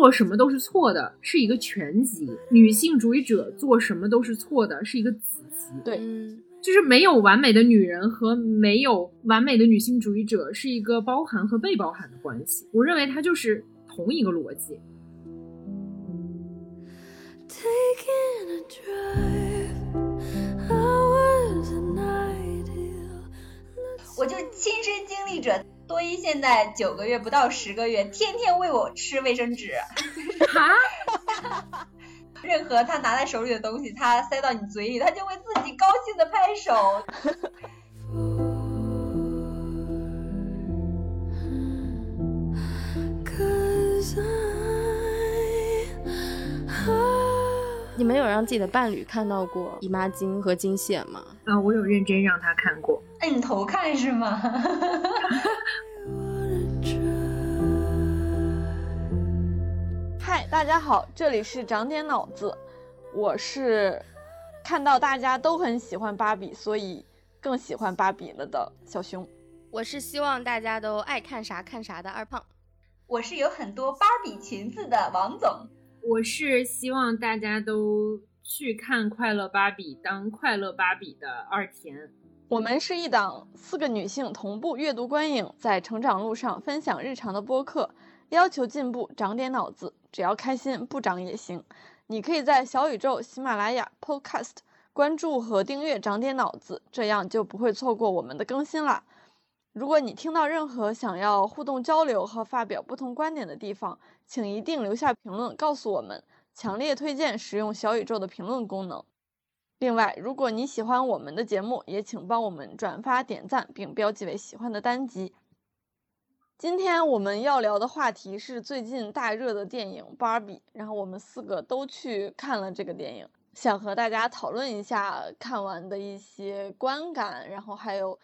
做什么都是错的，是一个全集；女性主义者做什么都是错的，是一个子集。对，就是没有完美的女人和没有完美的女性主义者是一个包含和被包含的关系。我认为它就是同一个逻辑。我就亲身经历者。多一现在九个月不到十个月，天天喂我吃卫生纸。哈，任何他拿在手里的东西，他塞到你嘴里，他就会自己高兴的拍手。你们有让自己的伴侣看到过姨妈巾和经血吗？啊，我有认真让他看过，摁头看是吗？嗨，大家好，这里是长点脑子，我是看到大家都很喜欢芭比，所以更喜欢芭比了的小熊。我是希望大家都爱看啥看啥的二胖。我是有很多芭比裙子的王总。我是希望大家都去看《快乐芭比》，当快乐芭比的二田。我们是一档四个女性同步阅读观影，在成长路上分享日常的播客，要求进步，长点脑子，只要开心，不长也行。你可以在小宇宙、喜马拉雅、Podcast 关注和订阅“长点脑子”，这样就不会错过我们的更新啦。如果你听到任何想要互动交流和发表不同观点的地方，请一定留下评论告诉我们。强烈推荐使用小宇宙的评论功能。另外，如果你喜欢我们的节目，也请帮我们转发、点赞，并标记为喜欢的单集。今天我们要聊的话题是最近大热的电影《芭比》，然后我们四个都去看了这个电影，想和大家讨论一下看完的一些观感，然后还有。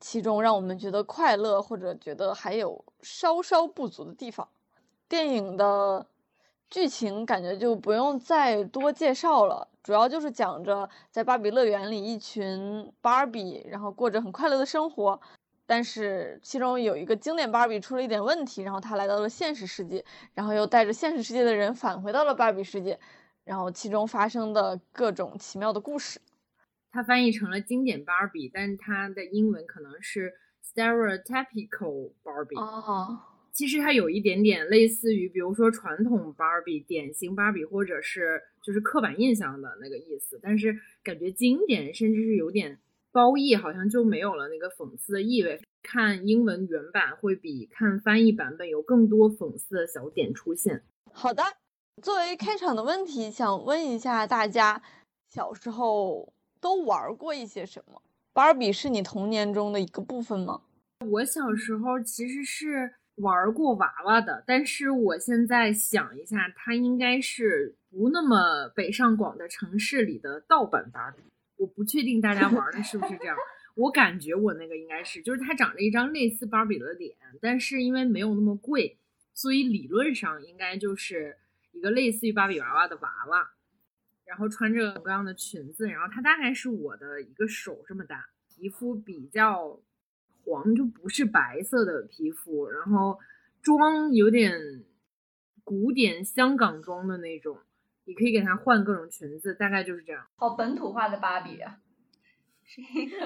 其中让我们觉得快乐，或者觉得还有稍稍不足的地方。电影的剧情感觉就不用再多介绍了，主要就是讲着在芭比乐园里，一群芭比然后过着很快乐的生活。但是其中有一个经典芭比出了一点问题，然后他来到了现实世界，然后又带着现实世界的人返回到了芭比世界，然后其中发生的各种奇妙的故事。它翻译成了经典芭比，但是它的英文可能是 stereotypical Barbie。哦，其实它有一点点类似于，比如说传统芭比、典型芭比，或者是就是刻板印象的那个意思。但是感觉经典甚至是有点褒义，好像就没有了那个讽刺的意味。看英文原版会比看翻译版本有更多讽刺的小点出现。好的，作为开场的问题，想问一下大家，小时候。都玩过一些什么？芭比是你童年中的一个部分吗？我小时候其实是玩过娃娃的，但是我现在想一下，它应该是不那么北上广的城市里的盗版芭比。我不确定大家玩的是不是这样，我感觉我那个应该是，就是它长着一张类似芭比的脸，但是因为没有那么贵，所以理论上应该就是一个类似于芭比娃娃的娃娃。然后穿着各样的裙子，然后它大概是我的一个手这么大，皮肤比较黄，就不是白色的皮肤，然后妆有点古典香港妆的那种，你可以给她换各种裙子，大概就是这样。好本土化的芭比啊，是一个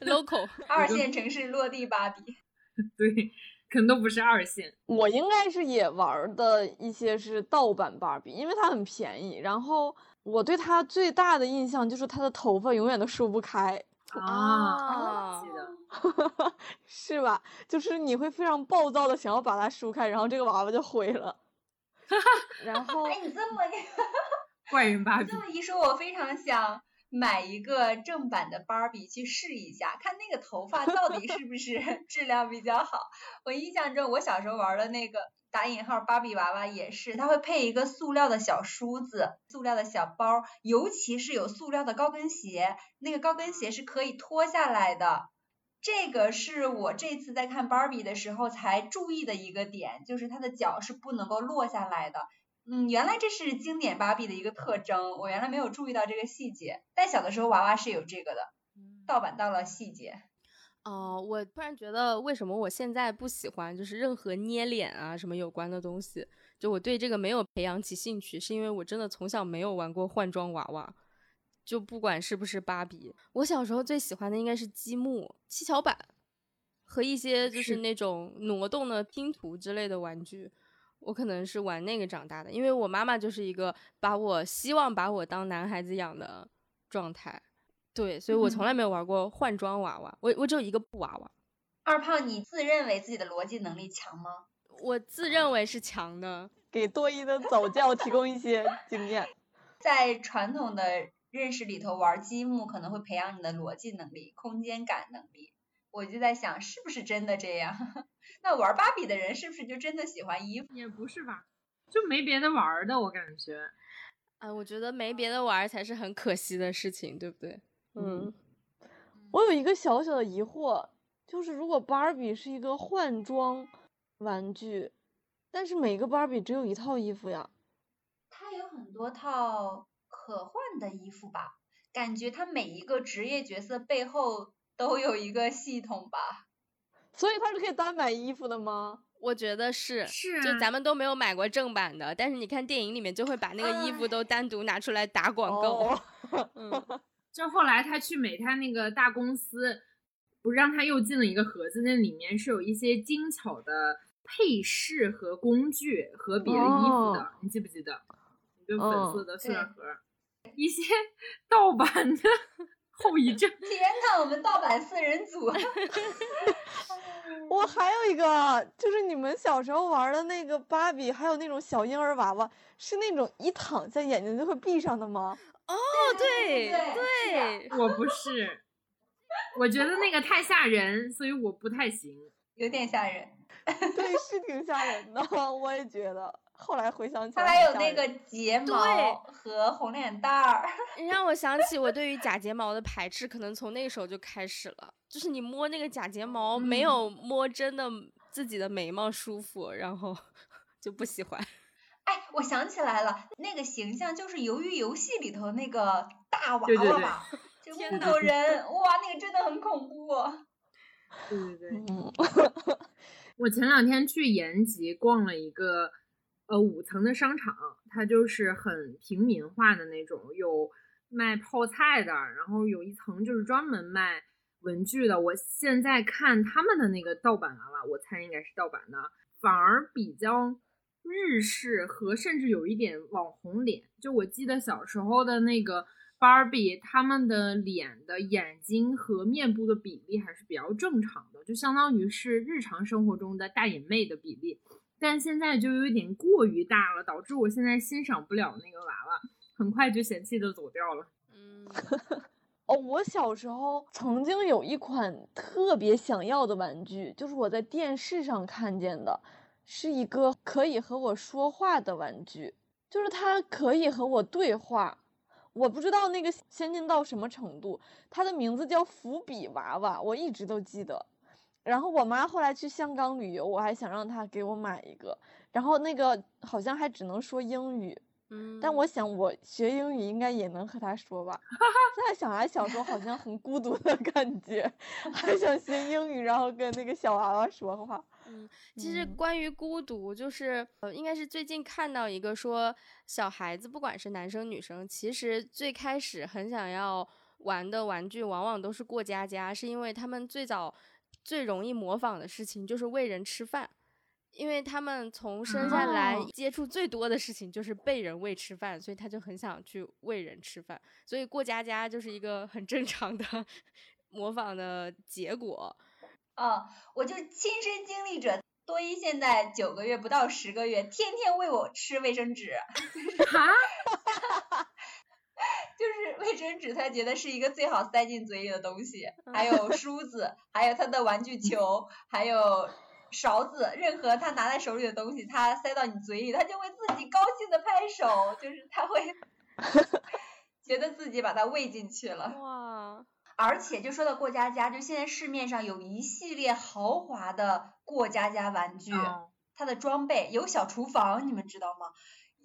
local 二线城市落地芭比，对。可能都不是二线，我应该是也玩的一些是盗版芭比，因为它很便宜。然后我对它最大的印象就是它的头发永远都梳不开啊，记得是吧？就是你会非常暴躁的想要把它梳开，然后这个娃娃就毁了。然后哎，你这么 怪人芭比，这么一说，我非常想。买一个正版的芭比去试一下，看那个头发到底是不是 质量比较好。我印象中，我小时候玩的那个打引号芭比娃娃也是，它会配一个塑料的小梳子、塑料的小包，尤其是有塑料的高跟鞋，那个高跟鞋是可以脱下来的。这个是我这次在看芭比的时候才注意的一个点，就是它的脚是不能够落下来的。嗯，原来这是经典芭比的一个特征，我原来没有注意到这个细节。但小的时候娃娃是有这个的，盗版到了细节。哦，我突然觉得，为什么我现在不喜欢就是任何捏脸啊什么有关的东西？就我对这个没有培养起兴趣，是因为我真的从小没有玩过换装娃娃。就不管是不是芭比，我小时候最喜欢的应该是积木、七巧板和一些就是那种挪动的拼图之类的玩具。我可能是玩那个长大的，因为我妈妈就是一个把我希望把我当男孩子养的状态。对，所以我从来没有玩过换装娃娃，我我只有一个布娃娃。二胖，你自认为自己的逻辑能力强吗？我自认为是强的，给多一的早教提供一些经验。在传统的。认识里头玩积木可能会培养你的逻辑能力、空间感能力。我就在想，是不是真的这样？那玩芭比的人是不是就真的喜欢衣服？也不是吧，就没别的玩的，我感觉。啊，我觉得没别的玩才是很可惜的事情，对不对？嗯。我有一个小小的疑惑，就是如果芭比是一个换装玩具，但是每个芭比只有一套衣服呀。它有很多套。可换的衣服吧，感觉他每一个职业角色背后都有一个系统吧，所以他是可以单买衣服的吗？我觉得是，是，就咱们都没有买过正版的，但是你看电影里面就会把那个衣服都单独拿出来打广告。嗯，就后来他去美泰那个大公司，不是让他又进了一个盒子，那里面是有一些精巧的配饰和工具和别的衣服的，你记不记得？一个粉色的塑料盒。一些盗版的后遗症。天呐，我们盗版四人组。我还有一个，就是你们小时候玩的那个芭比，还有那种小婴儿娃娃，是那种一躺下眼睛就会闭上的吗？哦，对对，我不是，我觉得那个太吓人，所以我不太行，有点吓人。对，是挺吓人的，我也觉得。后来回想起来，他还有那个睫毛和红脸蛋儿。你让我想起我对于假睫毛的排斥，可能从那个时候就开始了。就是你摸那个假睫毛，没有摸真的自己的眉毛舒服，然后 就不喜欢。哎，我想起来了，那个形象就是《鱿鱼游戏》里头那个大娃娃吧？就木头人，哇，那个真的很恐怖。对对对。我前两天去延吉逛了一个。呃，五层的商场，它就是很平民化的那种，有卖泡菜的，然后有一层就是专门卖文具的。我现在看他们的那个盗版娃娃，我猜应该是盗版的，反而比较日式和甚至有一点网红脸。就我记得小时候的那个芭比，他们的脸的眼睛和面部的比例还是比较正常的，就相当于是日常生活中的大眼妹的比例。但现在就有点过于大了，导致我现在欣赏不了那个娃娃，很快就嫌弃的走掉了。嗯，哦，我小时候曾经有一款特别想要的玩具，就是我在电视上看见的，是一个可以和我说话的玩具，就是它可以和我对话。我不知道那个先进到什么程度，它的名字叫伏笔娃娃，我一直都记得。然后我妈后来去香港旅游，我还想让她给我买一个。然后那个好像还只能说英语，嗯，但我想我学英语应该也能和她说吧。现在想来小时候好像很孤独的感觉，还想学英语，然后跟那个小娃娃说话。嗯，其实关于孤独，就是呃，应该是最近看到一个说，小孩子不管是男生女生，其实最开始很想要玩的玩具，往往都是过家家，是因为他们最早。最容易模仿的事情就是喂人吃饭，因为他们从生下来接触最多的事情就是被人喂吃饭，所以他就很想去喂人吃饭。所以过家家就是一个很正常的 模仿的结果。啊，我就亲身经历者，多一现在九个月不到十个月，天天喂我吃卫生纸。哈。就是卫生纸，他觉得是一个最好塞进嘴里的东西，还有梳子，还有他的玩具 球，还有勺子，任何他拿在手里的东西，他塞到你嘴里，他就会自己高兴的拍手，就是他会 觉得自己把它喂进去了。哇！而且就说到过家家，就现在市面上有一系列豪华的过家家玩具，它的装备有小厨房，你们知道吗？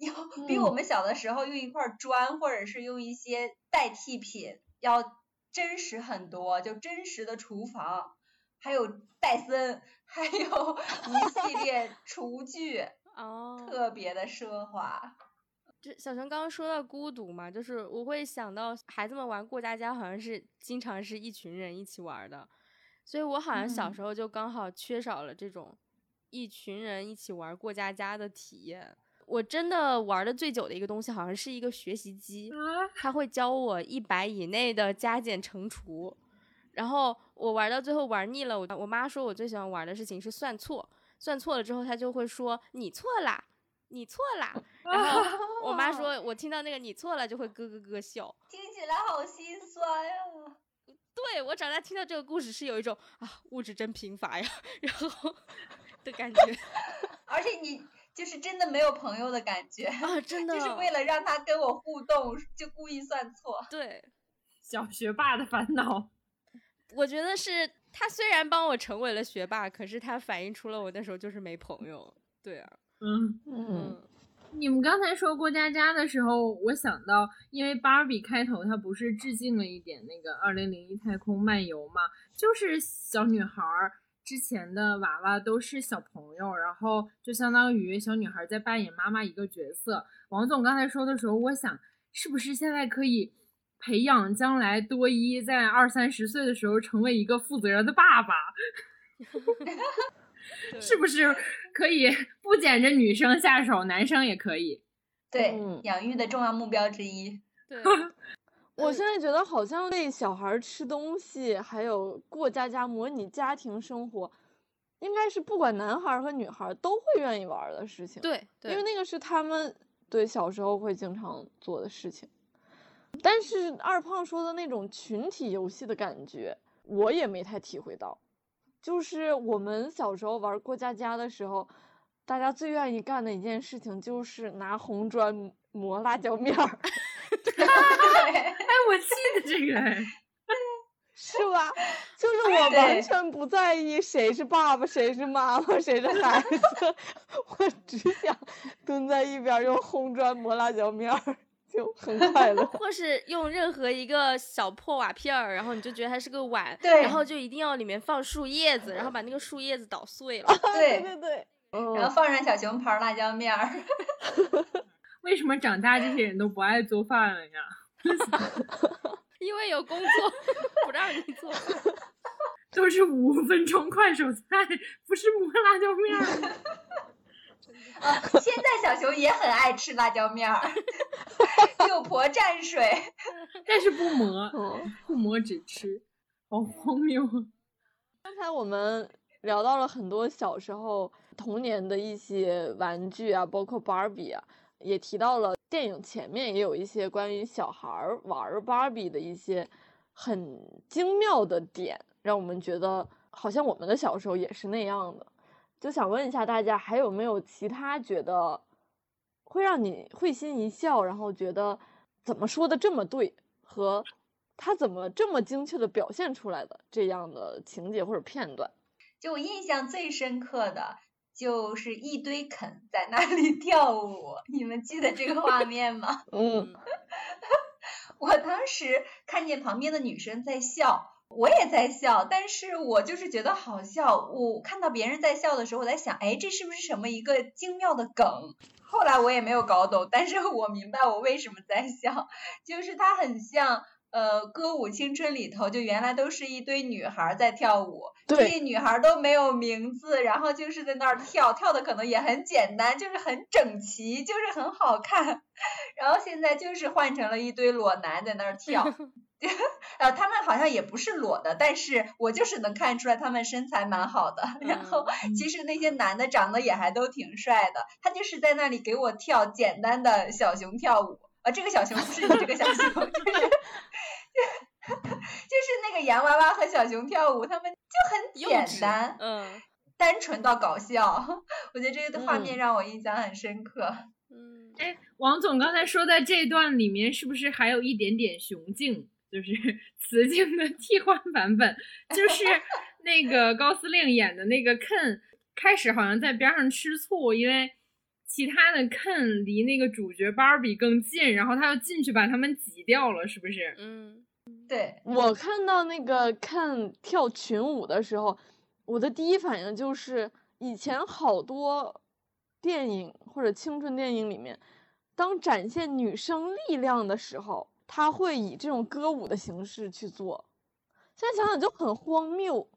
要 比我们小的时候用一块砖或者是用一些代替品要真实很多，就真实的厨房，还有戴森，还有 一系列厨具，哦，特别的奢华。就小熊刚刚说到孤独嘛，就是我会想到孩子们玩过家家，好像是经常是一群人一起玩的，所以我好像小嗯时候就刚好缺少了这种一群人一起玩过家家的体验。我真的玩的最久的一个东西，好像是一个学习机，它，会教我一百以内的加减乘除，然后我玩到最后玩腻了，我我妈说我最喜欢玩的事情是算错，算错了之后，她就会说你错啦，你错啦，然后我妈说我听到那个你错了就会咯咯咯笑。听起来好心酸呀、对我长大听到这个故事是有一种啊物质真贫乏呀，然后的感觉。而且你就是真的没有朋友的感觉，啊，真的就是为了让他跟我互动，就故意算错。对，小学霸的烦恼。我觉得是他虽然帮我成为了学霸，可是他反映出了我那时候就是没朋友。对啊，嗯，嗯，嗯你们刚才说过家家的时候，我想到，因为芭比开头它不是致敬了一点那个二零零一太空漫游嘛，就是小女孩儿之前的娃娃都是小朋友，然后就相当于小女孩在扮演妈妈一个角色。王总刚才说的时候，我想是不是现在可以培养将来多一在二三十岁的时候成为一个负责任的爸爸？对是不是可以不捡着女生下手，男生也可以？对，嗯养育的重要目标之一。对，我现在觉得好像喂小孩吃东西，还有过家家模拟家庭生活，应该是不管男孩和女孩都会愿意玩的事情。，对对，因为那个是他们对小时候会经常做的事情。但是二胖说的那种群体游戏的感觉，我也没太体会到。就是我们小时候玩过家家的时候，大家最愿意干的一件事情就是拿红砖磨辣椒面儿。对，哎，我记得这个，哎 是吧？就是我完对全不在意谁是爸爸，谁是妈妈，谁是孩子，我只想蹲在一边儿用红砖磨辣椒面儿，就很快乐。或是用任何一个小破瓦片儿，然后你就觉得它是个碗，对然后就一定要里面放树叶子，然后把那个树叶子捣碎了。对对对，然后嗯，放上小熊牌辣椒面儿。为什么长大这些人都不爱做饭了呀？因为有工作不让你做饭，都是五分钟快手菜，不是磨辣椒面儿吗。啊，现在小熊也很爱吃辣椒面儿，六婆蘸水。但是不磨，嗯不磨只吃，好荒谬啊！刚才我们聊到了很多小时候童年的一些玩具啊，包括芭比啊，也提到了电影前面也有一些关于小孩儿玩芭比的一些很精妙的点，让我们觉得好像我们的小时候也是那样的。就想问一下大家，还有没有其他觉得会让你会心一笑，然后觉得怎么说的这么对，和他怎么这么精确的表现出来的这样的情节或者片段？就我印象最深刻的就是一堆肯在那里 跳舞，你们记得这个画面吗？嗯，我当时看见旁边的女生在笑，我也在笑，但是我就是觉得好笑。我看到别人在笑的时候，我在想，哎，这是不是什么一个精妙的梗？后来我也没有搞懂，但是我明白我为什么在笑，就是它很像。呃，歌舞青春里头就原来都是一堆女孩在跳舞，这对些女孩都没有名字，然后就是在那儿跳，跳的可能也很简单，就是很整齐，就是很好看。然后现在就是换成了一堆裸男在那儿跳，呃，他们好像也不是裸的，但是我就是能看出来他们身材蛮好的。然后其实那些男的长得也还都挺帅的，他就是在那里给我跳简单的小熊跳舞。啊，这个小熊不是你这个小熊，就是 就是那个洋娃娃和小熊跳舞，他们就很简单，嗯单纯到搞笑。我觉得这个画面嗯让我印象很深刻。嗯，哎，王总刚才说的这段里面，是不是还有一点点雄竞，就是 雌竞的替换版本？就是那个高司令演的那个 Ken，开始好像在边上吃醋，因为其他的 Ken 离那个主角芭比更近，然后他又进去把他们挤掉了，是不是？嗯，对，我看到那个看跳群舞的时候，我的第一反应就是以前好多电影或者青春电影里面，当展现女生力量的时候，他会以这种歌舞的形式去做。现在想想就很荒谬。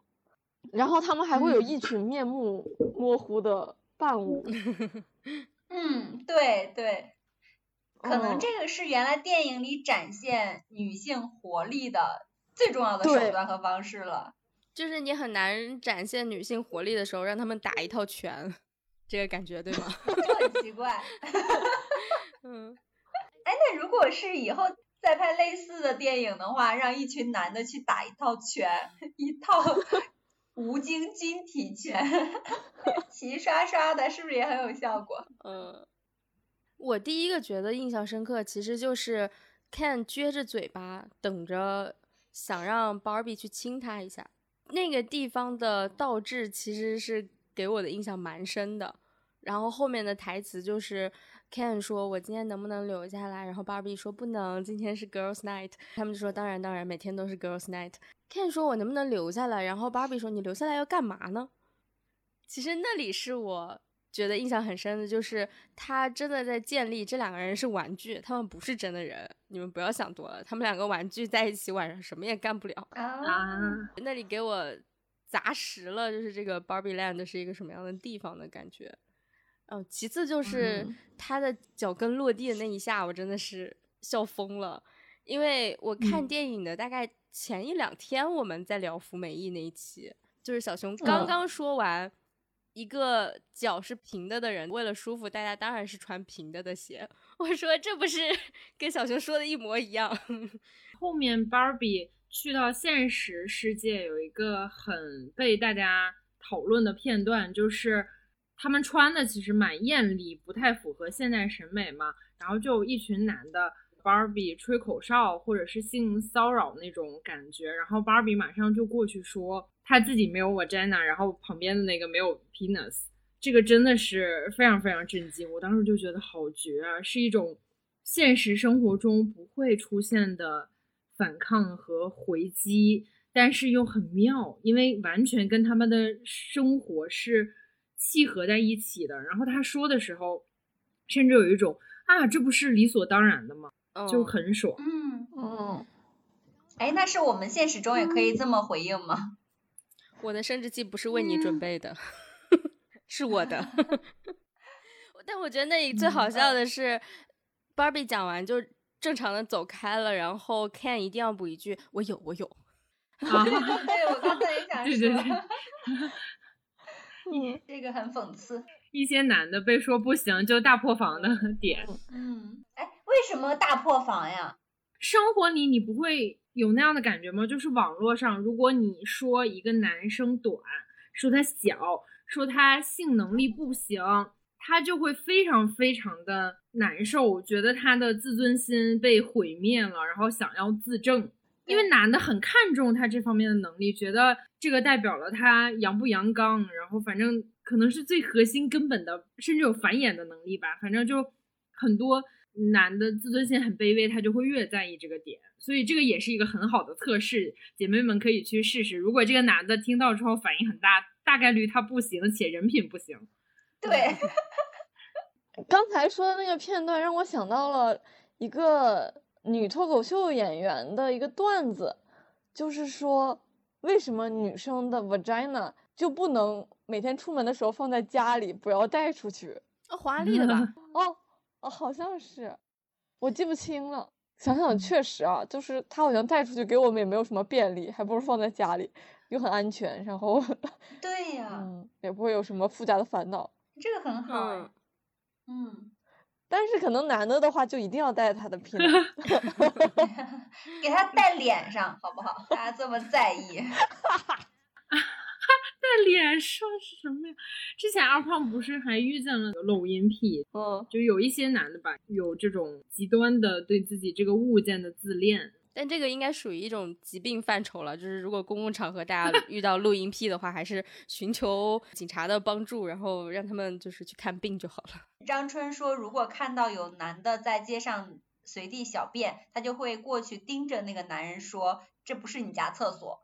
然后他们还会有一群面目模糊的伴舞。嗯，对对，可能嗯这个是原来电影里展现女性活力的最重要的手段和方式了。就是你很难展现女性活力的时候，让他们打一套拳，这个感觉对吗？就很奇怪。嗯，哎，那如果是以后再拍类似的电影的话，让一群男的去打一套拳，一套吴京军体拳，齐刷刷的，是不是也很有效果？嗯，我第一个觉得印象深刻，其实就是 Ken 撅着嘴巴等着想让 Barbie 去亲他一下，那个地方的倒置其实是给我的印象蛮深的。然后后面的台词就是 Ken 说：“我今天能不能留下来？”然后 Barbie 说：“不能，今天是 Girls Night。”他们就说：“当然，当然，每天都是 Girls Night。”Ken 说：“我能不能留下来？”然后 Barbie 说：“你留下来要干嘛呢？”其实那里是我觉得印象很深的，就是他真的在建立这两个人是玩具，他们不是真的人。你们不要想多了，他们两个玩具在一起晚上什么也干不了。啊，啊，那里给我砸实了，就是这个 Barbie Land 是一个什么样的地方的感觉。哦，其次就是嗯他的脚跟落地的那一下，我真的是笑疯了，因为我看嗯电影的大概前一两天，我们在聊福美意那一期，就是小熊刚嗯刚说完。一个脚是平的的人，为了舒服，大家当然是穿平的的鞋。我说这不是跟小熊说的一模一样？后面 Barbie 去到现实世界，有一个很被大家讨论的片段，就是他们穿的其实蛮艳丽，不太符合现代审美嘛。然后就一群男的 Barbie 吹口哨或者是性骚扰那种感觉，然后 Barbie 马上就过去说他自己没有 vagina，然后旁边的那个没有 penis。这个真的是非常非常震惊，我当时就觉得好绝啊，是一种现实生活中不会出现的反抗和回击，但是又很妙，因为完全跟他们的生活是契合在一起的。然后他说的时候，甚至有一种啊，这不是理所当然的吗？就嗯很爽。嗯，嗯，哎，那是我们现实中也可以这么回应吗？我的生殖器不是为你准备的，是我的。但我觉得那里最好笑的是、Barbie 讲完就正常的走开了，然后 Ken 一定要补一句：“我有，我有。啊，对，我刚才也想说，对对对，嗯 这个很讽刺。一些男的被说不行就大破防的点，嗯，哎，为什么大破防呀？生活里你不会有那样的感觉吗？就是网络上，如果你说一个男生短，说他小，说他性能力不行，他就会非常非常的难受，觉得他的自尊心被毁灭了，然后想要自证。因为男的很看重他这方面的能力，觉得这个代表了他阳不阳刚，然后反正可能是最核心根本的，甚至有繁衍的能力吧。反正就很多男的自尊心很卑微，他就会越在意这个点，所以这个也是一个很好的测试，姐妹们可以去试试。如果这个男的听到之后反应很大，大概率他不行，且人品不行。对，刚才说的那个片段让我想到了一个女脱口秀演员的一个段子，就是说为什么女生的 vagina 就不能每天出门的时候放在家里，不要带出去？哦，华丽的吧？哦哦，好像是，我记不清了。想想确实啊，就是他好像带出去给我们也没有什么便利，还不如放在家里，又很安全，然后对呀，嗯也不会有什么附加的烦恼。这个很好哎嗯。嗯，但是可能男的的话就一定要带他的 penis。给他戴脸上好不好？大家这么在意。在脸上是什么呀？之前二胖不是还遇见了露阴癖，嗯，就有一些男的吧，有这种极端的对自己这个物件的自恋。但这个应该属于一种疾病范畴了，就是如果公共场合大家 遇到录音癖的话，还是寻求警察的帮助，然后让他们就是去看病就好了。张春说，如果看到有男的在街上随地小便，他就会过去盯着那个男人说：“这不是你家厕所。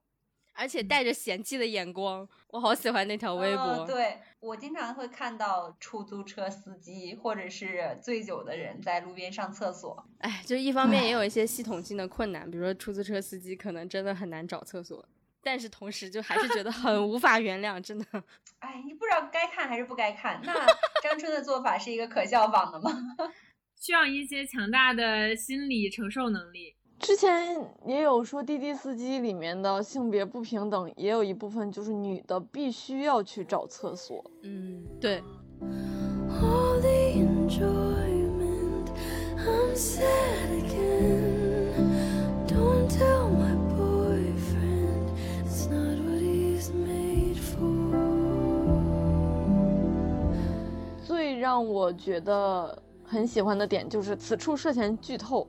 而且带着嫌弃的眼光，我好喜欢那条微博。嗯对我经常会看到出租车司机或者是醉酒的人在路边上厕所。哎，就一方面也有一些系统性的困难，比如说出租车司机可能真的很难找厕所，但是同时就还是觉得很无法原谅，真的。哎，你不知道该看还是不该看。那张春的做法是一个可效仿的吗？需要一些强大的心理承受能力。之前也有说滴滴司机里面的性别不平等，也有一部分就是女的必须要去找厕所。嗯，对。all the enjoyment. I'm sad again. Don't tell my 让我觉得很喜欢的点就是此处涉嫌剧透，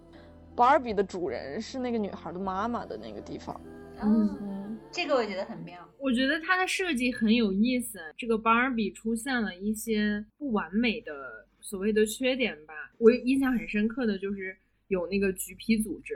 芭比的主人是那个女孩的妈妈的那个地方。嗯，嗯，这个我觉得很妙。我觉得它的设计很有意思。这个芭比出现了一些不完美的所谓的缺点吧。我印象很深刻的就是有那个橘皮组织，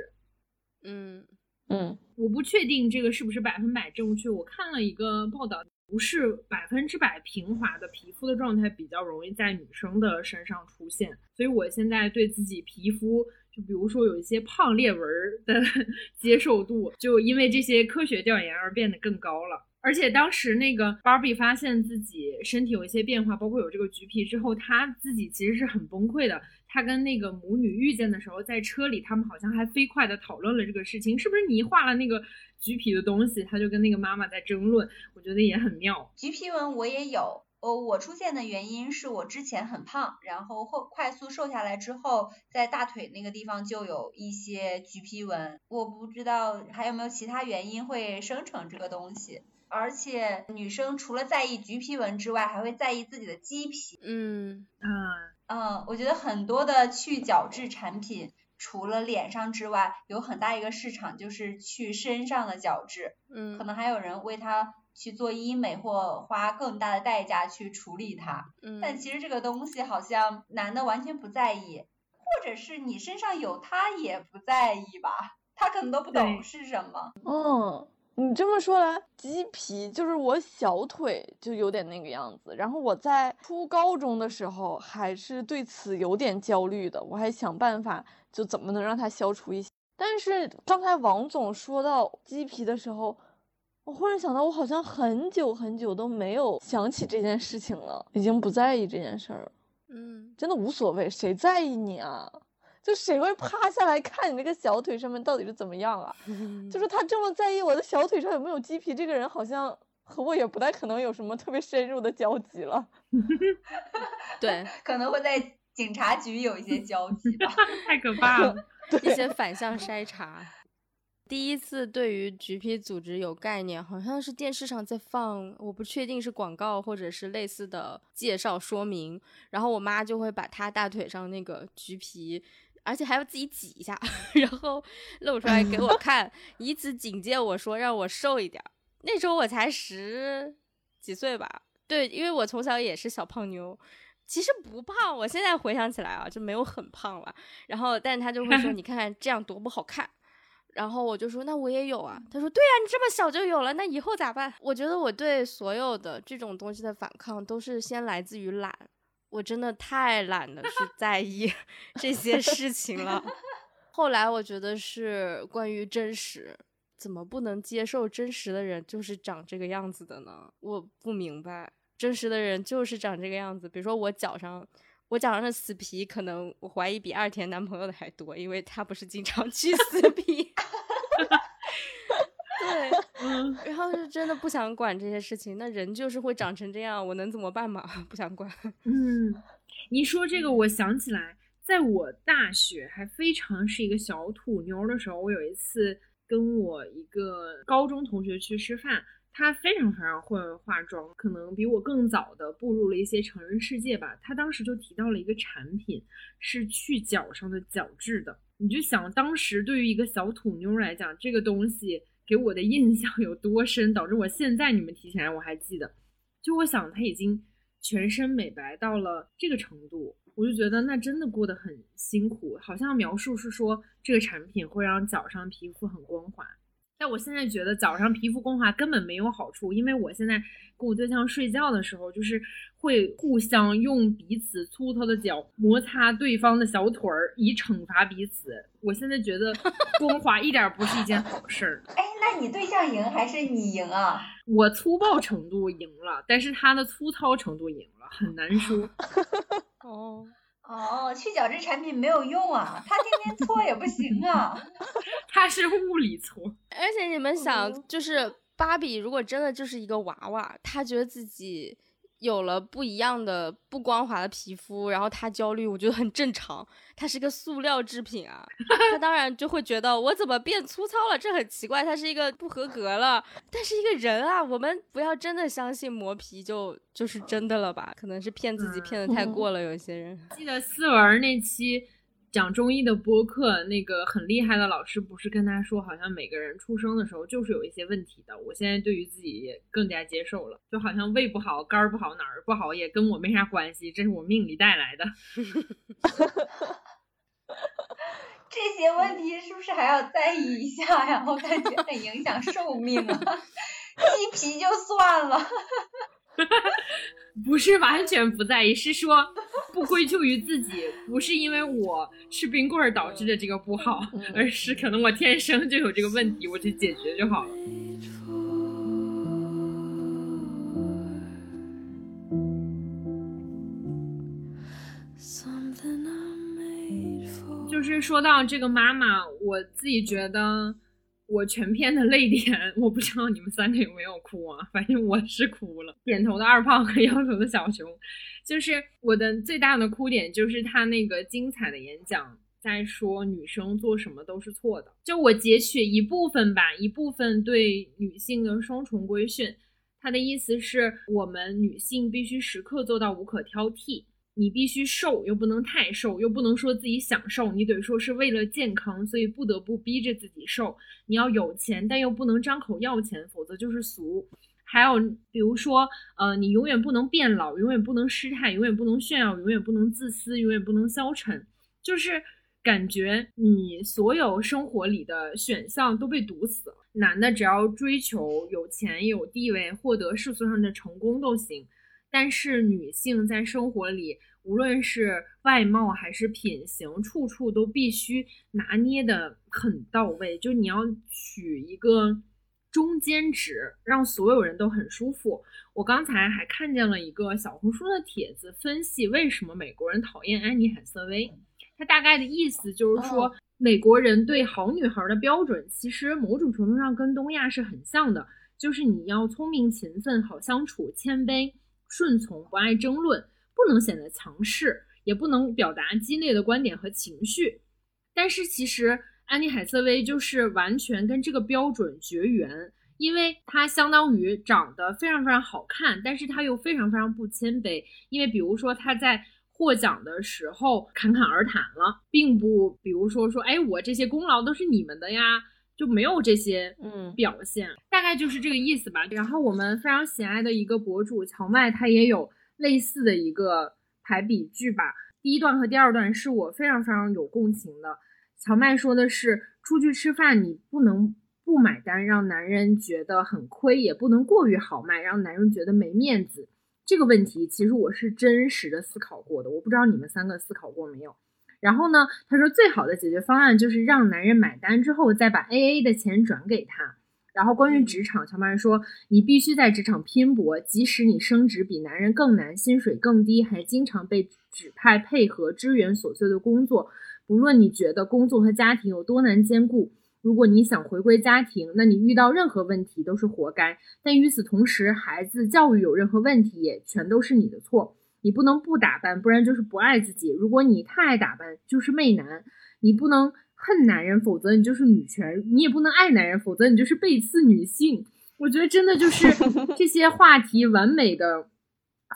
嗯嗯，我不确定这个是不是百分百正确。我看了一个报道，不是百分之百平滑的皮肤的状态比较容易在女生的身上出现，所以我现在对自己皮肤，就比如说有一些胖裂纹的 接受度，就因为这些科学调研而变得更高了。而且当时那个芭比发现自己身体有一些变化，包括有这个橘皮之后，她自己其实是很崩溃的。她跟那个母女遇见的时候，在车里，他们好像还飞快的讨论了这个事情，是不是你画了那个橘皮的东西？他就跟那个妈妈在争论，我觉得也很妙。橘皮纹我也有，呃，我出现的原因是我之前很胖，然后后快速瘦下来之后，在大腿那个地方就有一些橘皮纹，我不知道还有没有其他原因会生成这个东西。而且女生除了在意橘皮纹之外，还会在意自己的鸡皮。嗯啊，嗯，我觉得很多的去角质产品，除了脸上之外，有很大一个市场就是去身上的角质。可嗯能还有人为它去做医美或花更大的代价去处理它。但嗯，其实这个东西好像男的完全不在意，或者是你身上有他也不在意吧，他可能都不懂是什么。哦，你这么说来，鸡皮就是我小腿就有点那个样子。然后我在初高中的时候还是对此有点焦虑的，我还想办法就怎么能让它消除一些。但是刚才王总说到鸡皮的时候，我忽然想到，我好像很久很久都没有想起这件事情了，已经不在意这件事儿了，嗯，真的无所谓，谁在意你啊？就谁会趴下来看你那个小腿上面到底是怎么样啊？就是 他这么在意我的小腿上有没有鸡皮，这个人好像和我也不太可能有什么特别深入的交集了。对，可能会在警察局有一些交集吧。太可怕了。一些反向筛查。第一次对于橘皮组织有概念，好像是电视上在放，我不确定是广告或者是类似的介绍说明，然后我妈就会把她大腿上那个橘皮，而且还要自己挤一下，然后露出来给我 看，以此警戒我说让我瘦一点。那时候我才十几岁吧，对，因为我从小也是小胖妞。其实不胖，我现在回想起来啊，就没有很胖了。然后，但他就会说：“你看看这样多不好看。”然后我就说：“那我也有啊。”他说：“对呀、你这么小就有了，那以后咋办？”我觉得我对所有的这种东西的反抗都是先来自于懒，我真的太懒得去在意 这些事情了。后来我觉得是关于真实，怎么不能接受真实的人就是长这个样子的呢？我不明白，真实的人就是长这个样子。比如说我脚上，我脚上的死皮，可能我怀疑比二田男朋友的还多，因为他不是经常去死 皮。对，嗯，然后是真的不想管这些事情，那人就是会长成这样，我能怎么办嘛？不想管。嗯，你说这个，我想起来，在我大学还非常是一个小土妞的时候，我有一次跟我一个高中同学去吃饭，他非常非常会化妆，可能比我更早的步入了一些成人世界吧。他当时就提到了一个产品，是去角上的角质的。你就想，当时对于一个小土妞来讲，这个东西给我的印象有多深，导致我现在你们提起来我还记得。就我想，他已经全身美白到了这个程度，我就觉得那真的过得很辛苦。好像描述是说这个产品会让脚上皮肤很光滑，但我现在觉得早上皮肤光滑根本没有好处，因为我现在跟我对象睡觉的时候，就是会互相用彼此粗糙的脚摩擦对方的小腿儿，以惩罚彼此。我现在觉得 光滑一点儿不是一件好事儿。哎，那你对象赢还是你赢啊？我粗暴程度赢了，但是他的粗糙程度赢了，很难说。哦，哦，去角质产品没有用啊，他天天搓也不行啊。他是物理搓，而且你们想，就是芭比如果真的就是一个娃娃，她觉得自己有了不一样的不光滑的皮肤，然后他焦虑，我觉得很正常。他是个塑料制品啊，他当然就会觉得我怎么变粗糙了，这很奇怪，他是一个不合格了。但是一个人啊，我们不要真的相信磨皮就就是真的了吧？可能是骗自己骗的太过了，有些人。记得思文那期讲中医的播客，那个很厉害的老师不是跟他说，好像每个人出生的时候就是有一些问题的。我现在对于自己也更加接受了，就好像胃不好、肝不好、哪儿不好也跟我没啥关系，这是我命里带来的。这些问题是不是还要在意一下呀？我感觉很影响寿命啊。鸡皮就算了，不是完全不在意，是说不归咎于自己，不是因为我吃冰棍儿导致的这个不好，而是可能我天生就有这个问题，我去解决就好了。就是说到这个妈妈，我自己觉得我全片的泪点，我不知道你们三个有没有哭啊？反正我是哭了。点头的二胖和摇头的小熊，就是我的最大的哭点，就是他那个精彩的演讲，在说女生做什么都是错的。就我截取一部分吧，一部分对女性的双重规训。他的意思是我们女性必须时刻做到无可挑剔，你必须瘦，又不能太瘦，又不能说自己想瘦，你得说是为了健康，所以不得不逼着自己瘦。你要有钱，但又不能张口要钱，否则就是俗。还有比如说，呃，你永远不能变老，永远不能失态，永远不能炫耀，永远不能自私，永远不能消沉，就是感觉你所有生活里的选项都被堵死了。男的只要追求有钱有地位，获得世俗上的成功都行，但是女性在生活里，无论是外貌还是品行，处处都必须拿捏的很到位。就你要取一个中间值，让所有人都很舒服。我刚才还看见了一个小红书的帖子，分析为什么美国人讨厌安妮海瑟薇。它大概的意思就是说，哦美国人对好女孩的标准，其实某种程度上跟东亚是很像的，就是你要聪明、勤奋、好相处、谦卑、顺从，不爱争论，不能显得强势，也不能表达激烈的观点和情绪。但是其实安妮海瑟薇就是完全跟这个标准绝缘，因为她相当于长得非常非常好看，但是她又非常非常不谦卑。因为比如说她在获奖的时候侃侃而谈了，并不比如说说，哎，我这些功劳都是你们的呀，就没有这些嗯表现，大概就是这个意思吧。然后我们非常喜爱的一个博主荞麦，他也有类似的一个排比句吧。第一段和第二段是我非常非常有共情的。荞麦说的是，出去吃饭你不能不买单，让男人觉得很亏，也不能过于豪迈，让男人觉得没面子。这个问题其实我是真实的思考过的，我不知道你们三个思考过没有。然后呢，他说最好的解决方案就是让男人买单之后再把 AA 的钱转给他。然后关于职场，乔曼说，你必须在职场拼搏，即使你升职比男人更难，薪水更低，还经常被指派配合支援琐碎的工作。不论你觉得工作和家庭有多难兼顾，如果你想回归家庭，那你遇到任何问题都是活该。但与此同时，孩子教育有任何问题，也全都是你的错。你不能不打扮，不然就是不爱自己。如果你太爱打扮，就是媚男。你不能恨男人，否则你就是女权；你也不能爱男人，否则你就是背刺女性。我觉得真的就是 这些话题完美的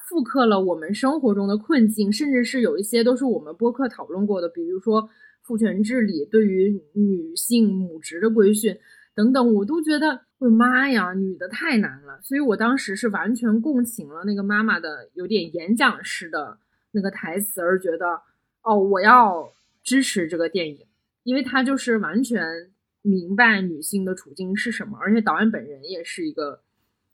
复刻了我们生活中的困境，甚至是有一些都是我们播客讨论过的，比如说父权治理对于女性母职的规训等等，我都觉得我妈呀，女的太难了。所以我当时是完全共情了那个妈妈的有点演讲式的那个台词，而觉得哦，我要支持这个电影，因为它就是完全明白女性的处境是什么，而且导演本人也是一个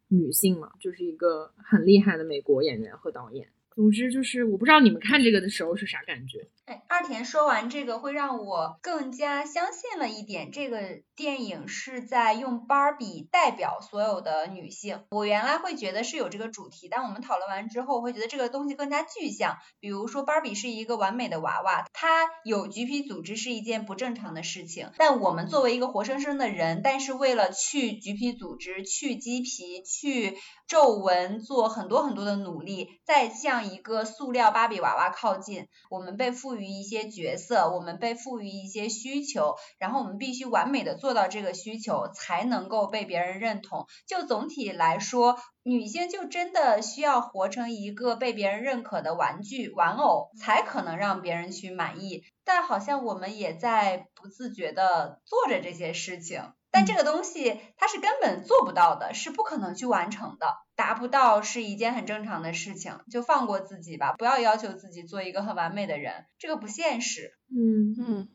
女性嘛，就是一个很厉害的美国演员和导演。总之就是，我不知道你们看这个的时候是啥感觉。哎，二田说完这个，会让我更加相信了一点，这个电影是在用芭比代表所有的女性。我原来会觉得是有这个主题，但我们讨论完之后，会觉得这个东西更加具象。比如说，芭比是一个完美的娃娃，她有橘皮组织是一件不正常的事情，但我们作为一个活生生的人，但是为了去橘皮组织、去鸡皮、去皱纹，做很多很多的努力，再向一个塑料芭比娃娃靠近。我们被赋予一些角色，我们被赋予一些需求，然后我们必须完美的做到这个需求，才能够被别人认同。就总体来说，女性就真的需要活成一个被别人认可的玩具、玩偶，才可能让别人去满意。但好像我们也在不自觉的做着这些事情。但这个东西它是根本做不到的，是不可能去完成的，达不到是一件很正常的事情，就放过自己吧，不要要求自己做一个很完美的人，这个不现实。嗯。嗯，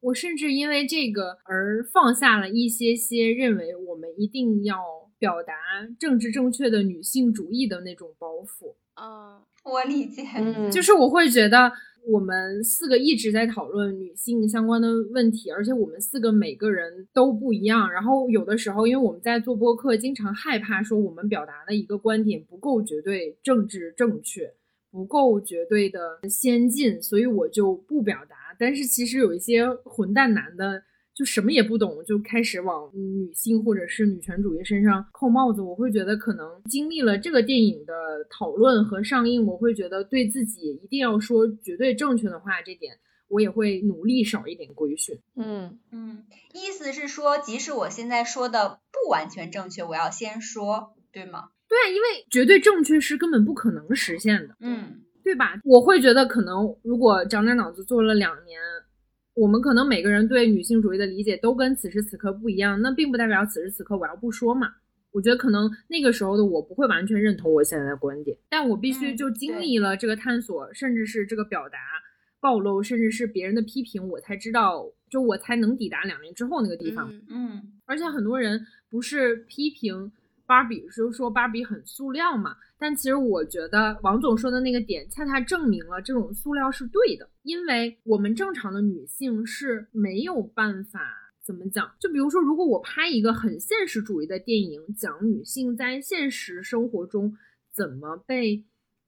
我甚至因为这个而放下了一些些认为我们一定要表达政治正确的女性主义的那种包袱。嗯，我理解，嗯，就是我会觉得我们四个一直在讨论女性相关的问题，而且我们四个每个人都不一样。然后有的时候，因为我们在做播客，经常害怕说我们表达的一个观点不够绝对政治正确，不够绝对的先进，所以我就不表达。但是其实有一些混蛋男的。就什么也不懂，就开始往女性或者是女权主义身上扣帽子。我会觉得，可能经历了这个电影的讨论和上映，我会觉得对自己一定要说绝对正确的话，这点我也会努力少一点规训。嗯嗯，意思是说，即使我现在说的不完全正确，我要先说，对吗？对啊，因为绝对正确是根本不可能实现的，嗯对吧？我会觉得，可能如果长点脑子做了两年。我们可能每个人对女性主义的理解都跟此时此刻不一样，那并不代表此时此刻我要不说嘛。我觉得可能那个时候的我不会完全认同我现在的观点，但我必须就经历了这个探索，甚至是这个表达、暴露，甚至是别人的批评，我才知道，就我才能抵达两年之后那个地方。嗯嗯而且很多人不是批评芭比，就是说芭比很塑料嘛。但其实我觉得王总说的那个点，恰恰证明了这种塑料是对的，因为我们正常的女性是没有办法怎么讲。就比如说，如果我拍一个很现实主义的电影，讲女性在现实生活中怎么被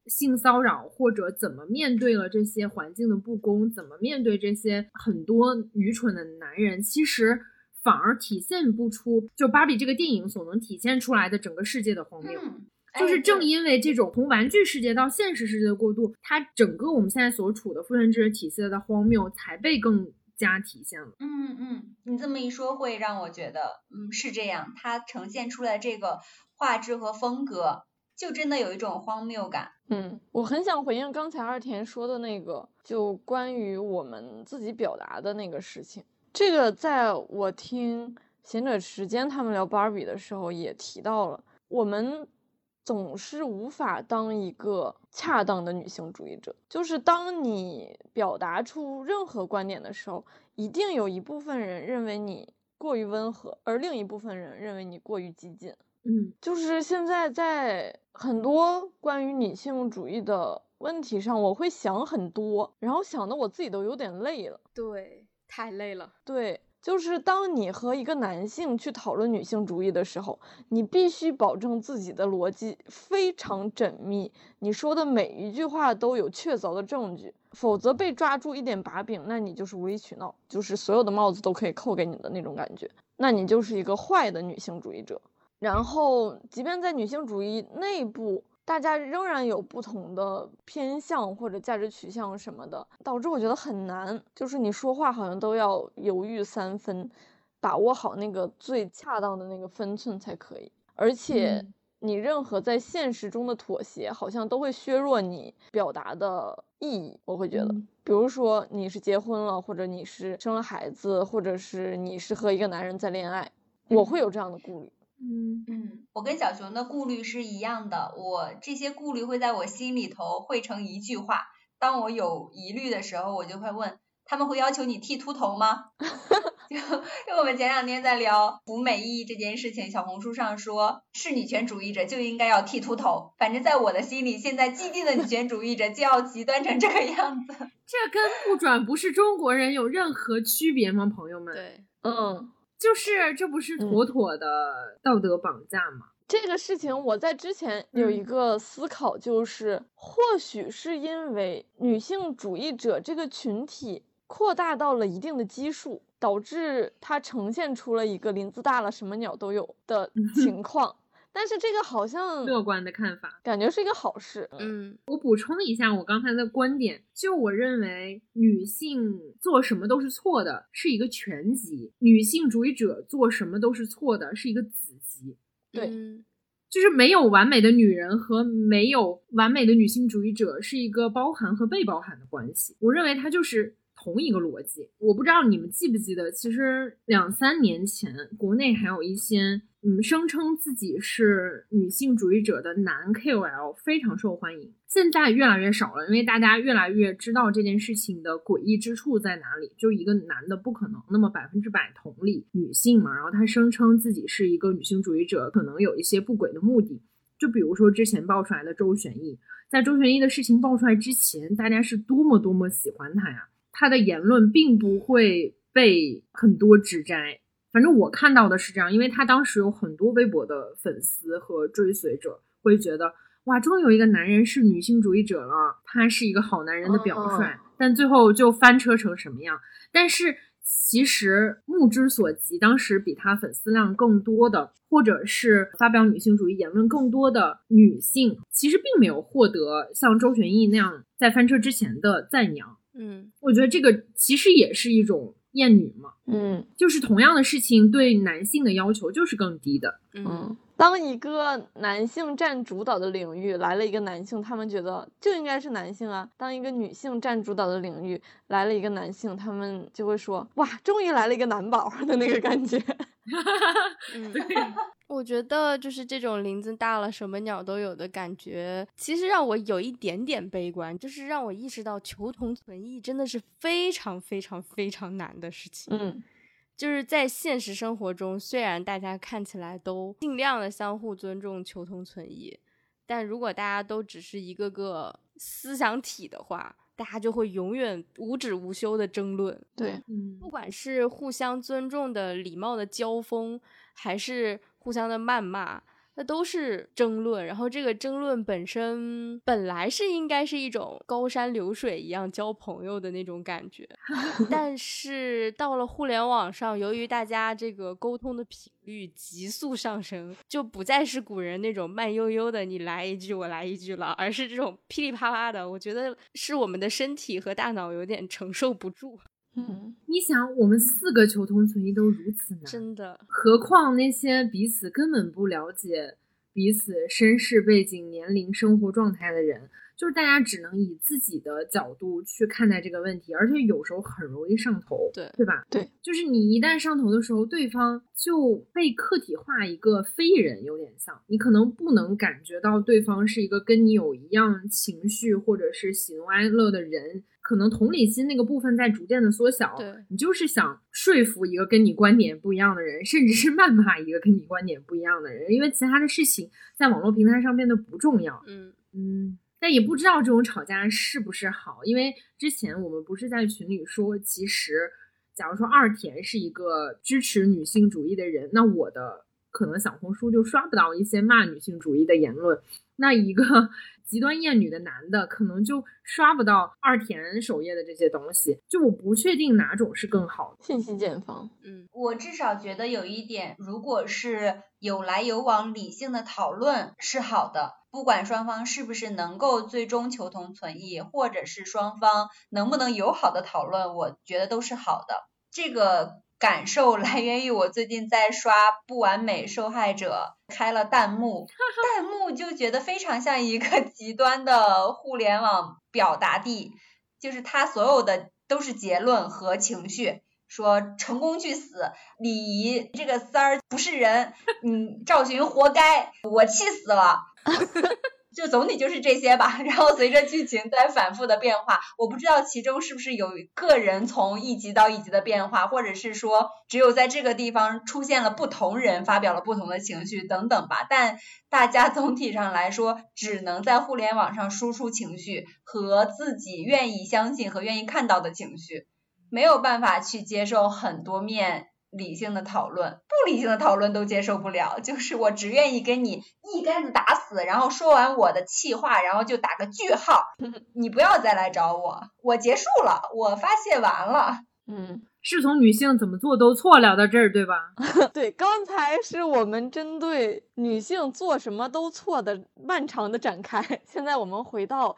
性骚扰，或者怎么面对了这些环境的不公，怎么面对这些很多愚蠢的男人，其实。反而体现不出就芭比这个电影所能体现出来的整个世界的荒谬。嗯，就是正因因为这种从玩具世界到现实世界的过渡，它整个我们现在所处的父权制体系的荒谬才被更加体现了。嗯嗯，你这么一说，会让我觉得，嗯，是这样，它呈现出来这个画质和风格，就真的有一种荒谬感。嗯，我很想回应刚才二田说的那个，就关于我们自己表达的那个事情。这个在我听贤者时间他们聊芭比的时候也提到了，我们总是无法当一个恰当的女性主义者，就是当你表达出任何观点的时候，一定有一部分人认为你过于温和，而另一部分人认为你过于激进。嗯就是现在在很多关于女性主义的问题上，我会想很多，然后想的我自己都有点累了。对，太累了。对，就是当你和一个男性去讨论女性主义的时候，你必须保证自己的逻辑非常缜密，你说的每一句话都有确凿的证据，否则被抓住一点把柄，那你就是无理取闹，就是所有的帽子都可以扣给你的那种感觉，那你就是一个坏的女性主义者。然后，即便在女性主义内部，大家仍然有不同的偏向或者价值取向什么的，导致我觉得很难。就是你说话好像都要犹豫三分，把握好那个最恰当的那个分寸才可以。而且，嗯你任何在现实中的妥协，好像都会削弱你表达的意义。我会觉得，嗯比如说你是结婚了，或者你是生了孩子，或者是你是和一个男人在恋爱，我会有这样的顾虑。嗯嗯，我跟小熊的顾虑是一样的，我这些顾虑会在我心里头汇成一句话。当我有疑虑的时候，我就会问他们会要求你剃秃头吗？就就我们前两天在聊服美役这件事情，小红书上说是女权主义者就应该要剃秃头。反正在我的心里，现在激进的女权主义者就要极端成这个样子。这跟不转不是中国人有任何区别吗？朋友们，对，嗯，就是这不是妥妥的道德绑架吗？这个事情我在之前有一嗯个思考，就是、或许是因为女性主义者这个群体扩大到了一定的基数，导致它呈现出了一个林子大了什么鸟都有的情况。但是这个好像乐观的看法。感觉是一个好事。嗯我补充一下我刚才的观点，就我认为女性做什么都是错的，是一个全集；女性主义者做什么都是错的，是一个子集。对嗯就是没有完美的女人和没有完美的女性主义者是一个包含和被包含的关系。我认为它就是同一个逻辑。我不知道你们记不记得，其实两三年前，国内还有一些嗯声称自己是女性主义者的男 KOL 非常受欢迎，现在越来越少了，因为大家越来越知道这件事情的诡异之处在哪里。就一个男的不可能那么百分之百同理女性嘛，然后他声称自己是一个女性主义者，可能有一些不轨的目的。就比如说之前爆出来的周旋逸，在周旋逸的事情爆出来之前，大家是多么多么喜欢他呀，他的言论并不会被很多指摘。反正我看到的是这样，因为他当时有很多微博的粉丝和追随者会觉得，哇，终于有一个男人是女性主义者了，他是一个好男人的表率。嗯但最后就翻车成什么样？但是其实目之所及，当时比他粉丝量更多的，或者是发表女性主义言论更多的女性，其实并没有获得像周旋逸那样在翻车之前的赞扬。嗯我觉得这个其实也是一种厌女嘛，嗯。就是同样的事情对男性的要求就是更低的。嗯。嗯，当一个男性占主导的领域来了一个男性，他们觉得就应该是男性啊；当一个女性占主导的领域来了一个男性，他们就会说哇，终于来了一个男宝的那个感觉。嗯，对，我觉得就是这种林子大了什么鸟都有的感觉，其实让我有一点点悲观，就是让我意识到求同存异真的是非常非常非常难的事情。嗯就是在现实生活中，虽然大家看起来都尽量的相互尊重、求同存异，但如果大家都只是一个个思想体的话，大家就会永远无止无休的争论。对，嗯不管是互相尊重的礼貌的交锋，还是互相的谩骂，那都是争论。然后这个争论本身本来是应该是一种高山流水一样交朋友的那种感觉，但是到了互联网上，由于大家这个沟通的频率急速上升，就不再是古人那种慢悠悠的你来一句我来一句了，而是这种噼里啪啦的。我觉得是我们的身体和大脑有点承受不住。嗯。你想，我们四个求同存异都如此难，真的，何况那些彼此根本不了解彼此身世背景、年龄、生活状态的人，就是大家只能以自己的角度去看待这个问题，而且有时候很容易上头，对对吧？对，就是你一旦上头的时候，对方就被客体化一个非人，有点像你可能不能感觉到对方是一个跟你有一样情绪或者是喜怒哀乐的人。可能同理心那个部分在逐渐的缩小，对你就是想说服一个跟你观点不一样的人，甚至是谩骂一个跟你观点不一样的人，因为其他的事情在网络平台上变得不重要。嗯嗯，但也不知道这种吵架是不是好，因为之前我们不是在群里说，其实假如说二田是一个支持女性主义的人，那我的可能小红书就刷不到一些骂女性主义的言论，那一个 极端厌女的男的可能就刷不到二田首页的这些东西，就我不确定哪种是更好的。信息茧房。嗯我至少觉得有一点，如果是有来有往、理性的讨论是好的，不管双方是不是能够最终求同存异，或者是双方能不能友好的讨论，我觉得都是好的。这个感受来源于我最近在刷《不完美受害者》，开了弹幕，弹幕就觉得非常像一个极端的互联网表达地，就是它所有的都是结论和情绪。说成功去死，李怡这个三儿不是人，嗯，赵寻活该，我气死了。就总体就是这些吧。然后随着剧情在反复的变化，我不知道其中是不是有个人从一集到一集的变化，或者是说只有在这个地方出现了不同人发表了不同的情绪等等吧。但大家总体上来说，只能在互联网上输出情绪和自己愿意相信和愿意看到的情绪，没有办法去接受很多面。理性的讨论，不理性的讨论都接受不了。就是我只愿意跟你一竿子打死，然后说完我的气话，然后就打个句号。你不要再来找我，我结束了，我发泄完了。嗯，是从女性怎么做都错聊到这儿，对吧？对，刚才是我们针对女性做什么都错的漫长的展开，现在我们回到。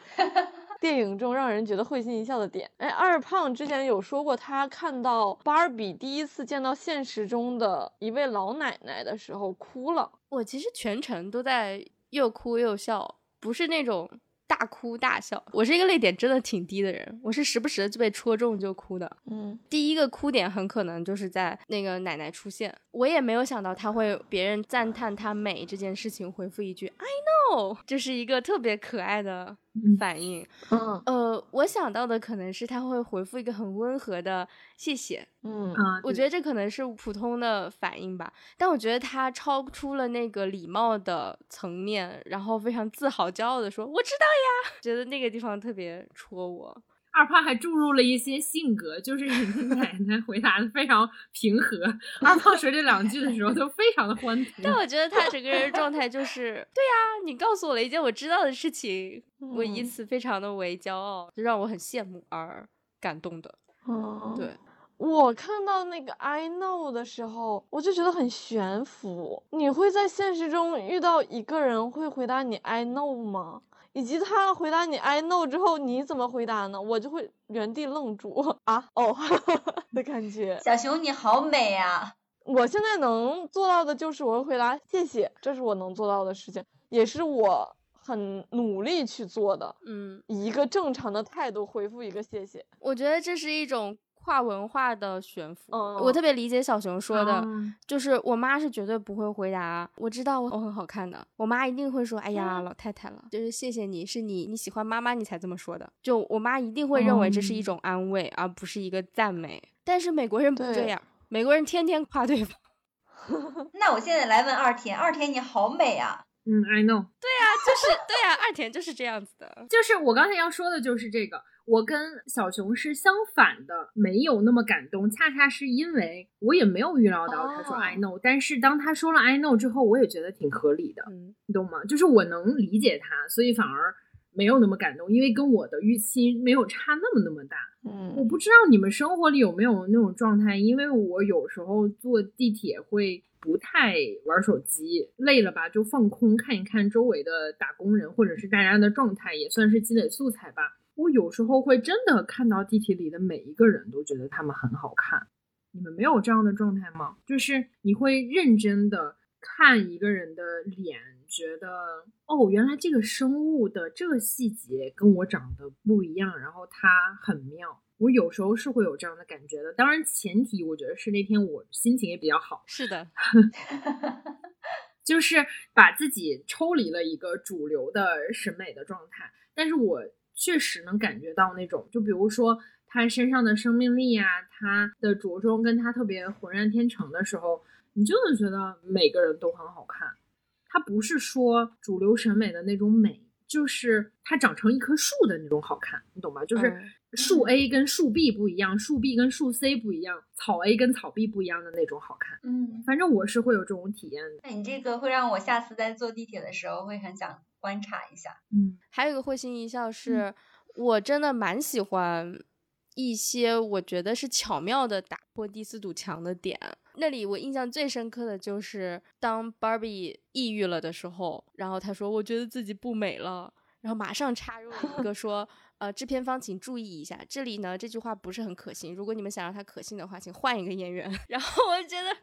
电影中让人觉得会心一笑的点，哎，二胖之前有说过，他看到芭比第一次见到现实中的一位老奶奶的时候哭了。我其实全程都在又哭又笑，不是那种。大哭大笑，我是一个泪点真的挺低的人，我是时不时的就被戳中就哭的。嗯，第一个哭点很可能就是在那个奶奶出现，我也没有想到她会别人赞叹她美这件事情回复一句 I know，这是一个特别可爱的反应。嗯，呃，我想到的可能是他会回复一个很温和的谢谢。嗯，我觉得这可能是普通的反应吧，但我觉得他超出了那个礼貌的层面，然后非常自豪、骄傲的说：“我知道呀。”觉得那个地方特别戳我。二胖还注入了一些性格，就是你奶奶回答的非常平和，二胖说这两句的时候都非常的欢 脱。但我觉得他整个人状态就是，对呀，你告诉我了一件我知道的事情，我以此非常的为骄傲，就让我很羡慕而感动的。哦，对。我看到那个 I know 的时候，我就觉得很悬浮。你会在现实中遇到一个人会回答你 I know 吗？以及他回答你 I know 之后，你怎么回答呢？我就会原地愣住啊哦 的感觉。小熊你好美呀！我现在能做到的就是我会回答谢谢，这是我能做到的事情，也是我很努力去做的。嗯，以一个正常的态度回复一个谢谢。我觉得这是一种。跨文化的悬浮，我特别理解小熊说的，就是我妈是绝对不会回答。我知道我很好看的，我妈一定会说：“哎呀，老太太了，就是谢谢你，是你你喜欢妈妈，你才这么说的。”就我妈一定会认为这是一种安慰，而不是一个赞美。但是美国人不这样，美国人天天夸对方。那我现在来问二田，二田你好美啊！嗯，I know。对呀，就是对呀，二田就是这样子的。就是我刚才要说的就是这个。我跟小熊是相反的，没有那么感动，恰恰是因为我也没有预料到他说 I know，但是当他说了 I know 之后，我也觉得挺合理的，你懂吗？就是我能理解他，所以反而没有那么感动，因为跟我的预期没有差那么那么大。嗯，我不知道你们生活里有没有那种状态，因为我有时候坐地铁会不太玩手机，累了吧就放空看一看周围的打工人或者是大家的状态，也算是积累素材吧。我有时候会真的看到地铁里的每一个人都觉得他们很好看，你们没有这样的状态吗？就是你会认真的看一个人的脸，觉得哦，原来这个生物的这个细节跟我长得不一样，然后它很妙。我有时候是会有这样的感觉的，当然前提我觉得是那天我心情也比较好。是的，就是把自己抽离了一个主流的审美的状态，但是我。确实能感觉到那种，就比如说他身上的生命力啊，他的着装跟他特别浑然天成的时候，你就能觉得每个人都很好看。他不是说主流审美的那种美，就是它长成一棵树的那种好看，你懂吗？就是树 A 跟树 B 不一样，树 B 跟树 C 不一样，草 A 跟草 B 不一样的那种好看。嗯，反正我是会有这种体验的。那你这个会让我下次在坐地铁的时候会很想。观察一下，嗯，还有一个会心一笑，是我真的蛮喜欢一些我觉得是巧妙的打破第四堵墙的点。那里我印象最深刻的就是当 Barbie 抑郁了的时候，然后他说我觉得自己不美了，然后马上插入一个说，呃，制片方请注意一下，这里呢这句话不是很可信，如果你们想让它可信的话，请换一个演员。然后我觉得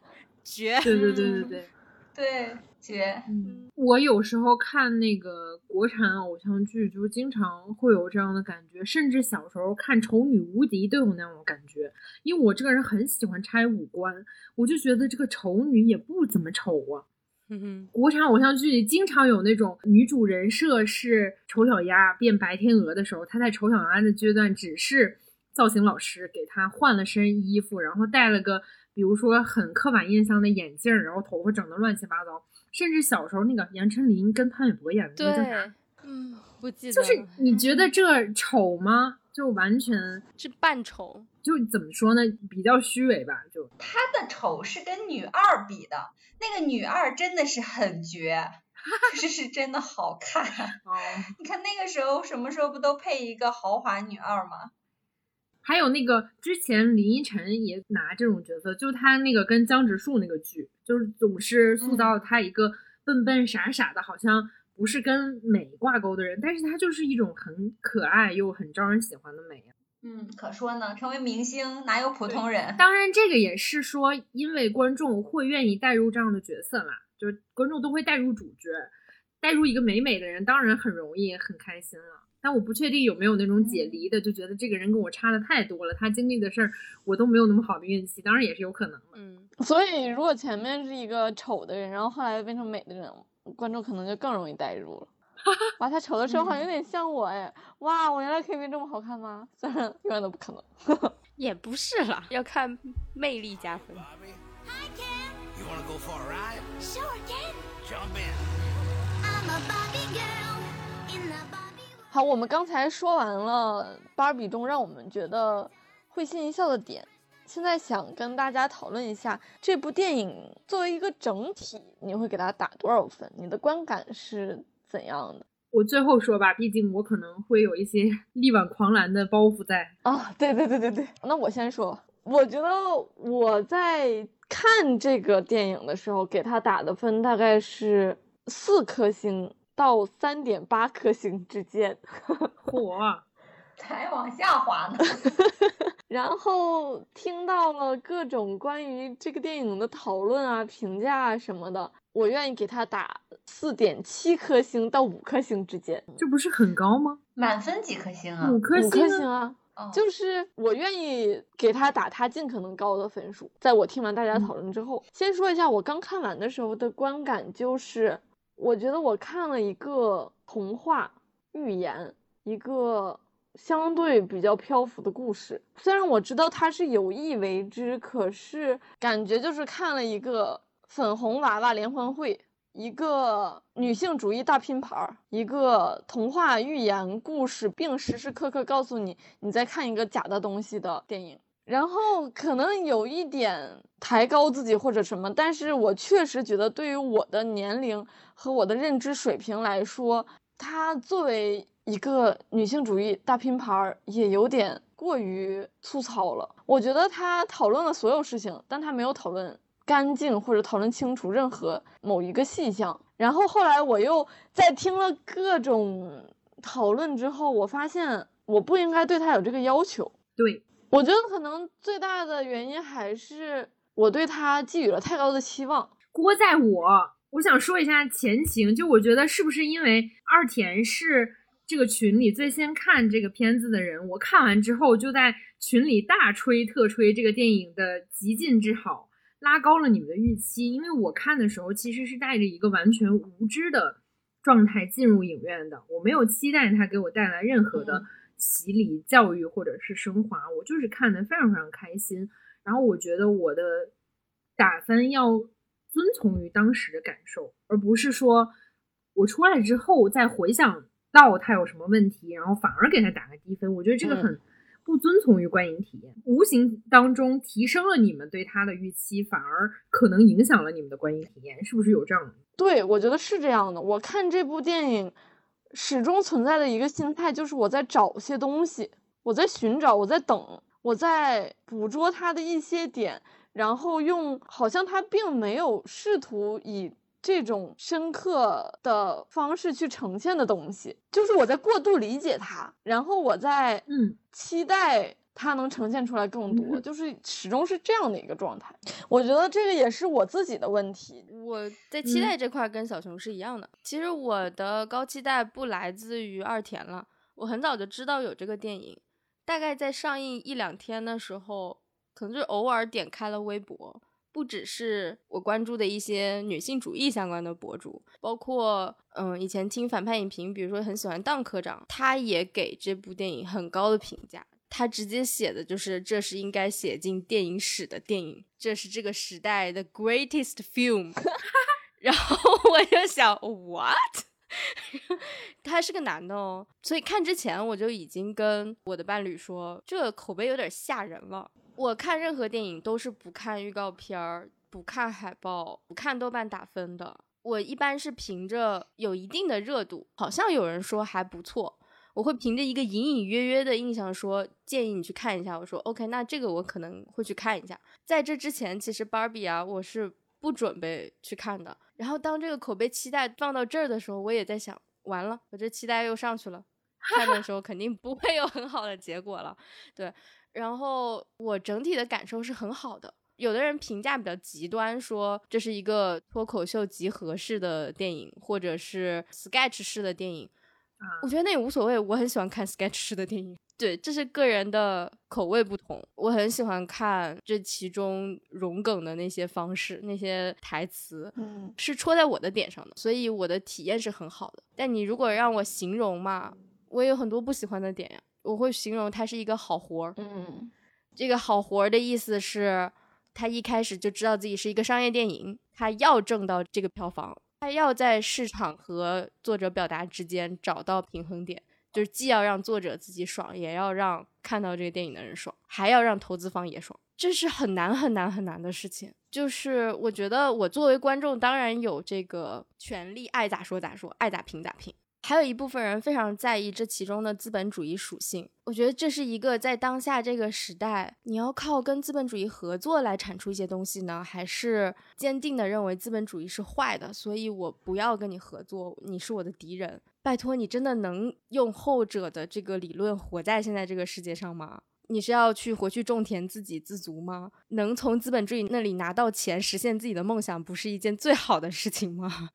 绝，对对对对对。对，姐。嗯，我有时候看那个国产偶像剧，就经常会有这样的感觉，甚至小时候看《丑女无敌》都有那种感觉。因为我这个人很喜欢拆五官，我就觉得这个丑女也不怎么丑啊，哼哼，国产偶像剧里经常有那种女主人设是丑小鸭变白天鹅的时候，她在丑小鸭的阶段只是造型老师给她换了身衣服，然后戴了个比如说很刻板印象的眼镜，然后头发整的乱七八糟。甚至小时候那个杨丞琳跟潘玮柏演的那个叫啥，嗯，不记得就是你觉得这丑吗？就完全是扮丑，就怎么说呢，比较虚伪吧，就他的丑是跟女二比的，那个女二真的是很绝，可是是真的好看。哦。你看那个时候什么时候不都配一个豪华女二吗？还有那个之前林依晨也拿这种角色，就她那个跟江直树那个剧，就是总是塑造她一个笨笨傻傻的，好像不是跟美挂钩的人，但是她就是一种很可爱又很招人喜欢的美啊。嗯，可说呢，成为明星哪有普通人？当然，这个也是说，因为观众会愿意带入这样的角色啦，就是观众都会带入主角，带入一个美美的人，当然很容易很开心了。但我不确定有没有那种解离的，就觉得这个人跟我差的太多了，他经历的事儿我都没有那么好的运气，当然也是有可能的。嗯，所以如果前面是一个丑的人，然后后来变成美的人，观众可能就更容易代入了。哇，他丑的时候好像有点像我哎！哇，我原来可以变这么好看吗？虽然永远都不可能。也不是啦，要看魅力加分。Hi, Ken. You wanna go for a ride? Sure, Ken. Jump in. 好，我们刚才说完了芭比中让我们觉得会心一笑的点，现在想跟大家讨论一下这部电影作为一个整体，你会给它打多少分？你的观感是怎样的？我最后说吧，毕竟我可能会有一些 力挽狂澜的包袱在。啊，对对对对对，那我先说，我觉得我在看这个电影的时候，给它打的分大概是四颗星到三点八颗星之间。火，才往下滑呢。然后听到了各种关于这个电影的讨论啊、评价啊什么的，我愿意给它打四点七颗星到五颗星之间。这不是很高吗？满分几颗星啊？五颗五颗星星啊，就是我愿意给他打他尽可能高的分数。在我听完大家讨论之后，先说一下我刚看完的时候的观感，就是我觉得我看了一个童话寓言，一个相对比较漂浮的故事。虽然我知道它是有意为之，可是感觉就是看了一个粉红娃娃联欢会。一个女性主义大拼盘儿，一个童话寓言故事，并时时刻刻告诉你你在看一个假的东西的电影。然后可能有一点抬高自己或者什么，但是我确实觉得对于我的年龄和我的认知水平来说，它作为一个女性主义大拼盘儿，也有点过于粗糙了。我觉得他讨论了所有事情，但他没有讨论干净或者讨论清楚任何某一个细项。然后后来我又在听了各种讨论之后，我发现我不应该对他有这个要求。对，我觉得可能最大的原因还是我对他寄予了太高的期望。锅在我。我想说一下前情，就我觉得是不是因为二田是这个群里最先看这个片子的人，我看完之后就在群里大吹特吹这个电影的极尽之好，拉高了你们的预期。因为我看的时候其实是带着一个完全无知的状态进入影院的，我没有期待它给我带来任何的嗯洗礼、教育或者是升华，我就是看得非常非常开心。然后我觉得我的打分要遵从于当时的感受，而不是说我出来之后再回想到它有什么问题，然后反而给他打个低分。我觉得这个嗯很不遵从于观影体验，无形当中提升了你们对它的预期，反而可能影响了你们的观影体验，是不是有这样的？对，我觉得是这样的。我看这部电影始终存在的一个心态，就是我在找些东西，我在寻找，我在等，我在捕捉它的一些点，然后用好像他并没有试图以这种深刻的方式去呈现的东西，就是我在过度理解它，然后我在嗯。期待它能呈现出来更多，就是始终是这样的一个状态。我觉得这个也是我自己的问题。我在期嗯待这块儿跟小熊是一样的。其实我的高期待不来自于二田了，我很早就知道有这个电影，大概在上映一两天的时候，可能就偶尔点开了微博，不只是我关注的一些女性主义相关的博主，包括嗯，以前听反派影评，比如说很喜欢当科长，他也给这部电影很高的评价。他直接写的就是这是应该写进电影史的电影，这是这个时代的 greatest film。然后我就想，what？他是个男的哦，所以看之前我就已经跟我的伴侣说，这口碑有点吓人了。我看任何电影都是不看预告片儿、不看海报、不看豆瓣打分的。我一般是凭着有一定的热度，好像有人说还不错，我会凭着一个隐隐约约的印象说建议你去看一下。我说 OK，那这个我可能会去看一下。在这之前，其实芭比啊，我是不准备去看的。然后当这个口碑期待放到这儿的时候，我也在想，完了，我这期待又上去了，看的时候肯定不会有很好的结果了。对，然后我整体的感受是很好的。有的人评价比较极端，说这是一个脱口秀集合式的电影，或者是 sketch 式的电影。我觉得那也无所谓，我很喜欢看 sketch 式的电影。对，这是个人的口味不同。我很喜欢看这其中融梗的那些方式、那些台词，嗯，是戳在我的点上的，所以我的体验是很好的。但你如果让我形容嘛，我有很多不喜欢的点呀。我会形容它是一个好活儿。嗯这个好活儿的意思是，他一开始就知道自己是一个商业电影，他要挣到这个票房，他要在市场和作者表达之间找到平衡点，就是既要让作者自己爽，也要让看到这个电影的人爽，还要让投资方也爽，这是很难很难很难的事情。就是我觉得我作为观众，当然有这个权利，爱咋说咋说，爱咋评咋评。还有一部分人非常在意这其中的资本主义属性，我觉得这是一个在当下这个时代，你要靠跟资本主义合作来产出一些东西呢，还是坚定的认为资本主义是坏的，所以我不要跟你合作，你是我的敌人。拜托，你真的能用后者的这个理论活在现在这个世界上吗？你是要去回去种田自给自足吗？能从资本主义那里拿到钱，实现自己的梦想，不是一件最好的事情吗？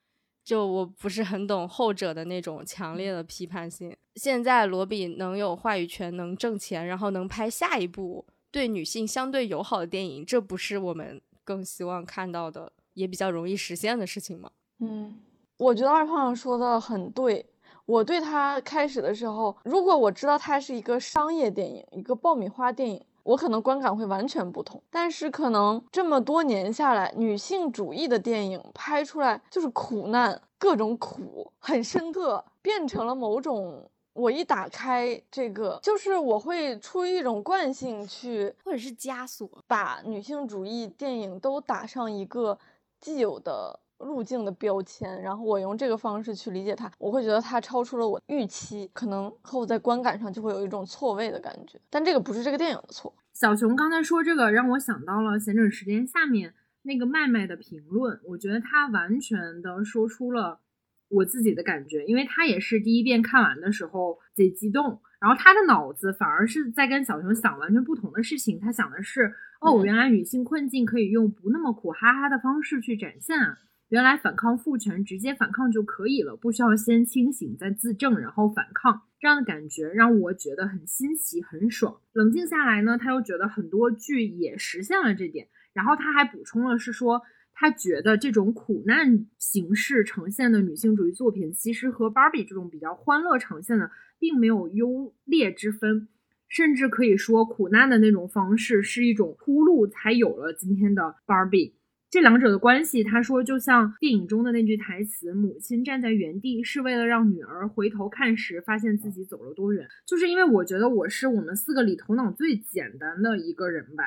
就我不是很懂后者的那种强烈的批判性。现在罗比能有话语权，能挣钱，然后能拍下一部对女性相对友好的电影，这不是我们更希望看到的，也比较容易实现的事情吗？嗯，我觉得二胖说的很对。我对他开始的时候，如果我知道他是一个商业电影，一个爆米花电影，我可能观感会完全不同。但是可能这么多年下来，女性主义的电影拍出来就是苦难，各种苦，很深刻，变成了某种。我一打开这个，就是我会出于一种惯性去或者是枷锁？把女性主义电影都打上一个既有的路径的标签，然后我用这个方式去理解它，我会觉得它超出了我预期，可能和我在观感上就会有一种错位的感觉。但这个不是这个电影的错。小熊刚才说这个，让我想到了闲整时间下面那个麦麦的评论，我觉得他完全的说出了我自己的感觉，因为他也是第一遍看完的时候贼激动，然后他的脑子反而是在跟小熊想完全不同的事情，他想的是，哦，嗯原来女性困境可以用不那么苦哈哈的方式去展现啊。原来反抗父权，直接反抗就可以了，不需要先清醒再自证，然后反抗。这样的感觉让我觉得很新奇、很爽。冷静下来呢，他又觉得很多剧也实现了这点。然后他还补充了是说，他觉得这种苦难形式呈现的女性主义作品，其实和芭比这种比较欢乐呈现的，并没有优劣之分。甚至可以说，苦难的那种方式是一种铺路，才有了今天的芭比。这两者的关系，他说就像电影中的那句台词：“母亲站在原地是为了让女儿回头看时，发现自己走了多远。”就是因为我觉得我是我们四个里头脑最简单的一个人吧，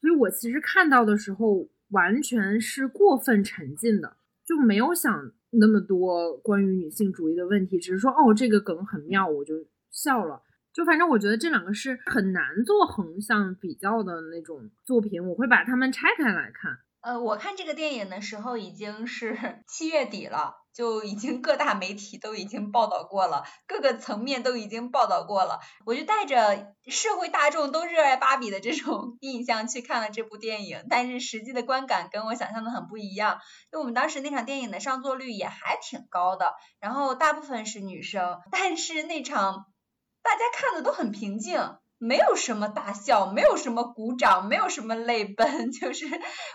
所以我其实看到的时候完全是过分沉浸的，就没有想那么多关于女性主义的问题，只是说哦这个梗很妙，我就笑了。就反正我觉得这两个是很难做横向比较的那种作品，我会把它们拆开来看。呃，我看这个电影的时候已经是七月底了，就已经各大媒体都已经报道过了，各个层面都已经报道过了。我就带着社会大众都热爱芭比的这种 印象去看了这部电影，但是实际的观感跟我想象的很不一样。就我们当时那场电影的上座率也还挺高的，然后大部分是女生，但是那场大家看的都很平静。没有什么大笑，没有什么鼓掌，没有什么泪奔，就是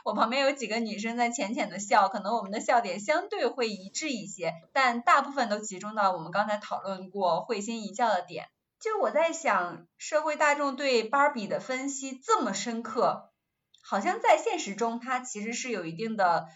我旁边有几个女生在浅浅的笑，可能我们的笑点相对会一致一些，但大部分都集中到我们刚才讨论过会心一笑的点。就我在想，社会大众对芭比的分析这么深刻，好像在现实中它其实是有一定的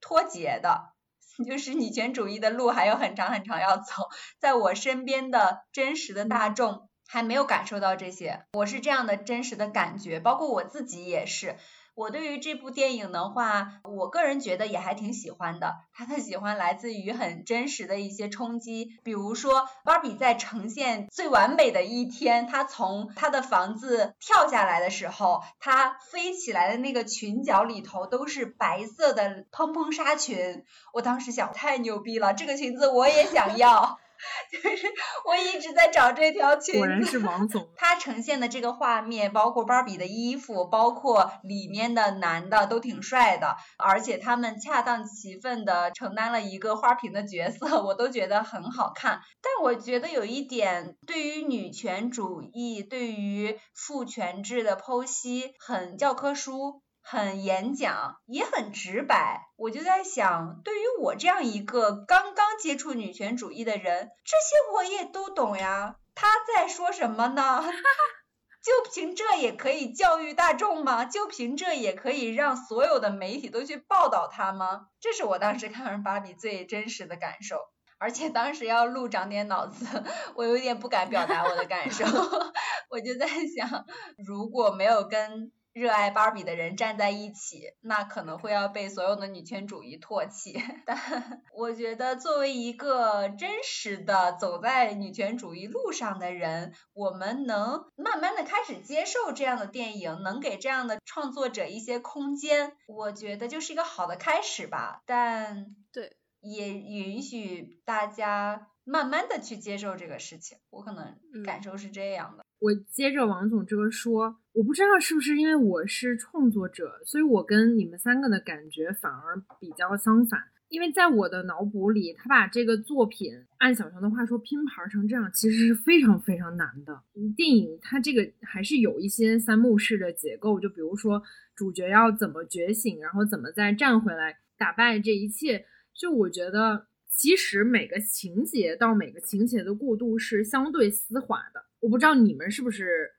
脱节的。就是女权主义的路还有很长很长要走，在我身边的真实的大众还没有感受到这些，我是这样的真实的感觉，包括我自己也是。我对于这部电影的话，我个人觉得也还挺喜欢的。他的喜欢来自于很真实的一些冲击，比如说芭比在呈现最完美的一天，她从她的房子跳下来的时候，她飞起来的那个裙角里头都是白色的蓬蓬纱裙。我当时想，太牛逼了，这个裙子我也想要。就是我一直在找这条裙子，果然是王总。他呈现的这个画面，包括芭比的衣服，包括里面的男的都挺帅的，而且他们恰当其分的承担了一个花瓶的角色，我都觉得很好看。但我觉得有一点，对于女权主义，对于父权制的剖析，很教科书。很演讲，也很直白。我就在想，对于我这样一个刚刚接触女权主义的人，这些我也都懂呀。他在说什么呢？就凭这也可以教育大众吗？就凭这也可以让所有的媒体都去报道他吗？这是我当时看完芭比最真实的感受。而且当时要录长点脑子，我有点不敢表达我的感受。我就在想，如果没有跟热爱芭比的人站在一起，那可能会要被所有的女权主义唾弃。但我觉得，作为一个真实的走在女权主义路上的人，我们能慢慢的开始接受这样的电影，能给这样的创作者一些空间，我觉得就是一个好的开始吧。但对，也允许大家慢慢的去接受这个事情。我可能感受是这样的。我接着王总这个说，我不知道是不是因为我是创作者，所以我跟你们三个的感觉反而比较相反。因为在我的脑补里，他把这个作品按小熊的话说拼盘成这样，其实是非常非常难的。电影它这个还是有一些三幕式的结构，就比如说主角要怎么觉醒，然后怎么再站回来，打败这一切。就我觉得，其实每个情节到每个情节的过渡是相对丝滑的。我不知道你们是不是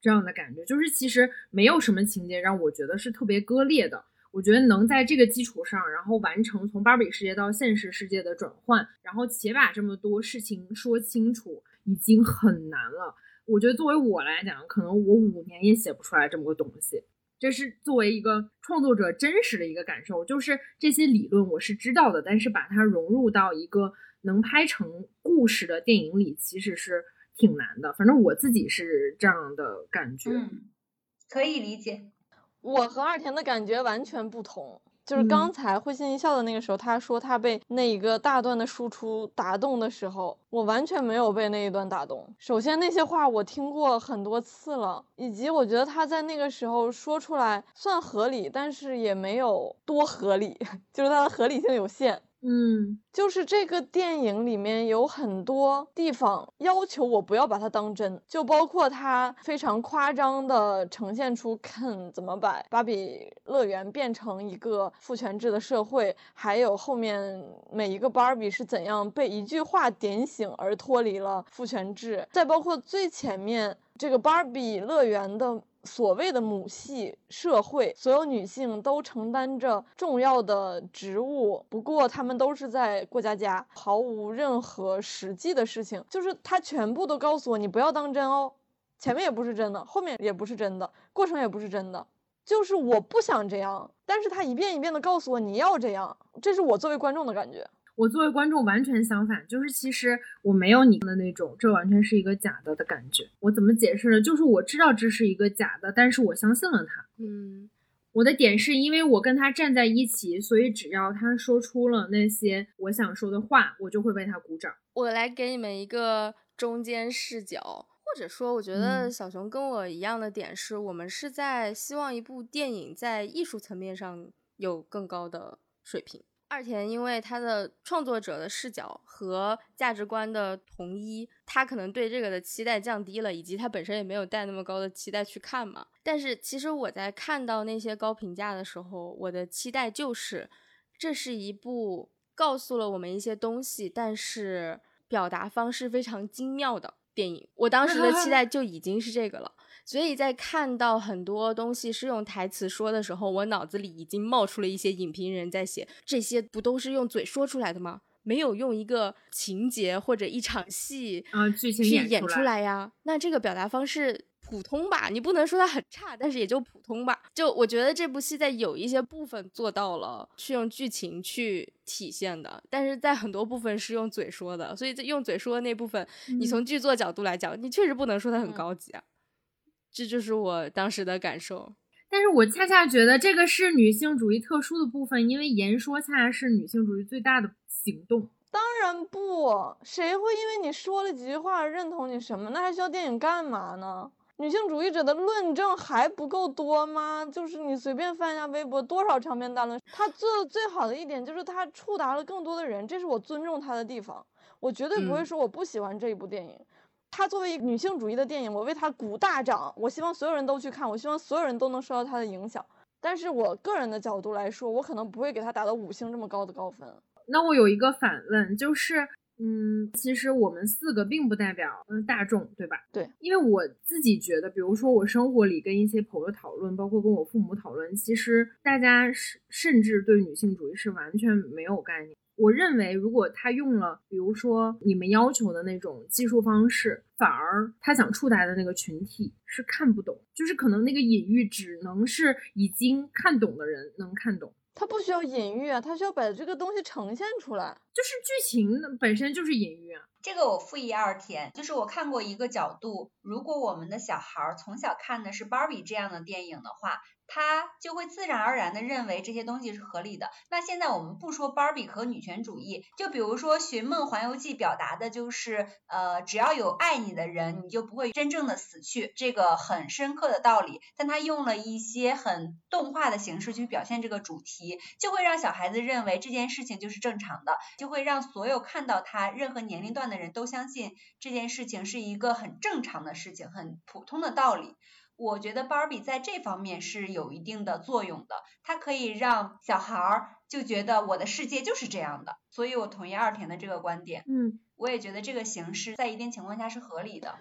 这样的感觉，就是其实没有什么情节让我觉得是特别割裂的。我觉得能在这个基础上，然后完成从芭比世界到现实世界的转换，然后且把这么多事情说清楚，已经很难了。我觉得作为我来讲，可能我五年也写不出来这么个东西。这是作为一个创作者真实的一个感受，就是这些理论我是知道的，但是把它融入到一个能拍成故事的电影里，其实是。挺难的，反正我自己是这样的感觉。嗯，可以理解。我和二田的感觉完全不同。就是刚才会心一笑的那个时候，他说他被那一个大段的输出打动的时候，我完全没有被那一段打动。首先那些话我听过很多次了，以及我觉得他在那个时候说出来算合理，但是也没有多合理，就是它的合理性有限。嗯，就是这个电影里面有很多地方要求我不要把它当真，就包括它非常夸张的呈现出肯怎么把芭比乐园变成一个父权制的社会，还有后面每一个芭比是怎样被一句话点醒而脱离了父权制，再包括最前面这个芭比乐园的。所谓的母系社会，所有女性都承担着重要的职务，不过她们都是在过家家，毫无任何实际的事情。就是他全部都告诉我，你不要当真哦，前面也不是真的，后面也不是真的，过程也不是真的。就是我不想这样，但是他一遍一遍的告诉我你要这样，这是我作为观众的感觉。我作为观众完全相反，就是其实我没有你的那种，这完全是一个假的的感觉。我怎么解释呢？就是我知道这是一个假的，但是我相信了他。嗯，我的点是因为我跟他站在一起，所以只要他说出了那些我想说的话，我就会为他鼓掌。我来给你们一个中间视角，或者说，我觉得嗯小熊跟我一样的点是，我们是在希望一部电影在艺术层面上有更高的水平。二田因为他的创作者的视角和价值观的统一，他可能对这个的期待降低了，以及他本身也没有带那么高的期待去看嘛。但是其实我在看到那些高评价的时候，我的期待就是，这是一部告诉了我们一些东西，但是表达方式非常精妙的电影。我当时的期 待就已经是这个了。所以在看到很多东西是用台词说的时候，我脑子里已经冒出了一些影评人在写，这些不都是用嘴说出来的吗？没有用一个情节或者一场戏啊剧情去演出来演出来呀。那这个表达方式普通吧，你不能说它很差，但是也就普通吧。就我觉得这部戏在有一些部分做到了是用剧情去体现的，但是在很多部分是用嘴说的。所以在用嘴说的那部分，你从剧作角度来讲，你确实不能说它很嗯高级啊。这就是我当时的感受。但是我恰恰觉得这个是女性主义特殊的部分，因为言说恰恰是女性主义最大的行动。当然不，谁会因为你说了几句话认同你什么？那还需要电影干嘛呢？女性主义者的论证还不够多吗？就是你随便翻一下微博，多少长篇大论。他做的最好的一点就是他触达了更多的人，这是我尊重他的地方。我绝对不会嗯说我不喜欢这一部电影。他作为一女性主义的电影，我为她鼓大掌，我希望所有人都去看，我希望所有人都能受到她的影响。但是我个人的角度来说，我可能不会给她打到五星这么高的高分。那我有一个反问，就是，嗯，其实我们四个并不代表嗯大众，对吧？对，因为我自己觉得，比如说我生活里跟一些朋友讨论，包括跟我父母讨论，其实大家是甚至对女性主义是完全没有概念。我认为，如果他用了，比如说你们要求的那种技术方式，反而他想触达的那个群体是看不懂，就是可能那个隐喻只能是已经看懂的人能看懂。他不需要隐喻啊，他需要把这个东西呈现出来。就是剧情本身就是隐喻啊。这个我复议二天，就是我看过一个角度，如果我们的小孩儿从小看的是芭比这样的电影的话，他就会自然而然的认为这些东西是合理的。那现在我们不说芭比和女权主义，就比如说《寻梦环游记》表达的就是，呃，只要有爱你的人，你就不会真正的死去，这个很深刻的道理。但他用了一些很动画的形式去表现这个主题，就会让小孩子认为这件事情就是正常的，就会让所有看到他任何年龄段的人都相信这件事情是一个很正常的事情，很普通的道理。我觉得芭比在这方面是有一定的作用的，它可以让小孩儿就觉得我的世界就是这样的，所以我同意二田的这个观点。嗯，我也觉得这个形式在一定情况下是合理的。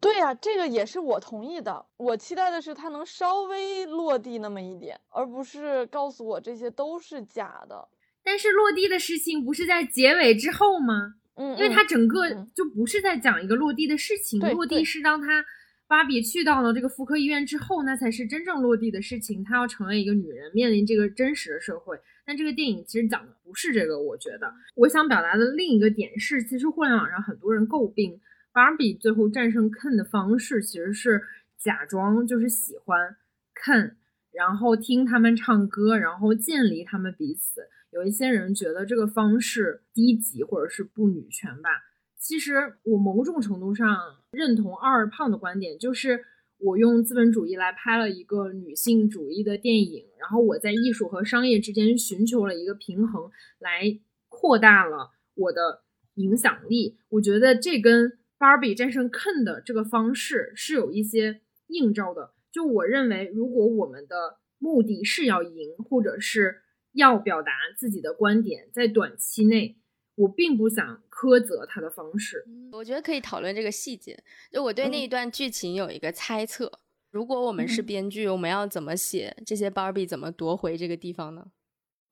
对呀、这个也是我同意的。我期待的是它能稍微落地那么一点，而不是告诉我这些都是假的。但是落地的事情不是在结尾之后吗？嗯，因为它嗯整个嗯就不是在讲一个落地的事情，对落地对是当他芭比去到了这个妇科医院之后，那才是真正落地的事情。她要成为一个女人，面临这个真实的社会。但这个电影其实讲的不是这个，我觉得我想表达的另一个点是，其实互联网上很多人诟病芭比最后战胜 Ken 的方式，其实是假装就是喜欢 Ken，然后听他们唱歌，然后建立他们彼此。有一些人觉得这个方式低级或者是不女权吧。其实我某种程度上认同二胖的观点，就是我用资本主义来拍了一个女性主义的电影，然后我在艺术和商业之间寻求了一个平衡，来扩大了我的影响力。我觉得这跟 Barbie 战胜 Ken 的这个方式是有一些映照的。就我认为，如果我们的目的是要赢，或者是要表达自己的观点，在短期内，我并不想苛责他的方式。我觉得可以讨论这个细节。就我对那一段剧情有一个猜测：如果我们是嗯编剧，我们要怎么写这些 Barbie 怎么夺回这个地方呢？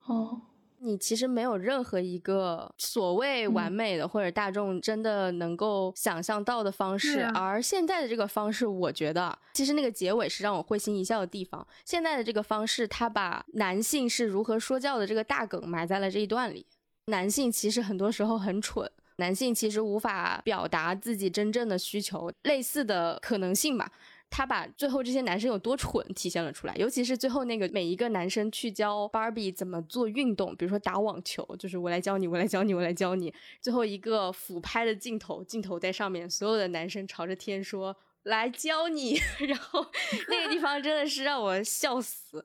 哦，你其实没有任何一个所谓完嗯美的、或者大众真的能够想象到的方式，啊而现在的这个方式，我觉得其实那个结尾是让我会心一笑的地方。现在的这个方式，他把男性是如何说教的这个大梗埋在了这一段里。男性其实很多时候很蠢，男性其实无法表达自己真正的需求，类似的可能性吧。他把最后这些男生有多蠢体现了出来，尤其是最后那个每一个男生去教芭比怎么做运动，比如说打网球，就是我来教你，我来教你，我来教你。最后一个俯拍的镜头，镜头在上面，所有的男生朝着天说来教你，然后那个地方真的是让我笑死。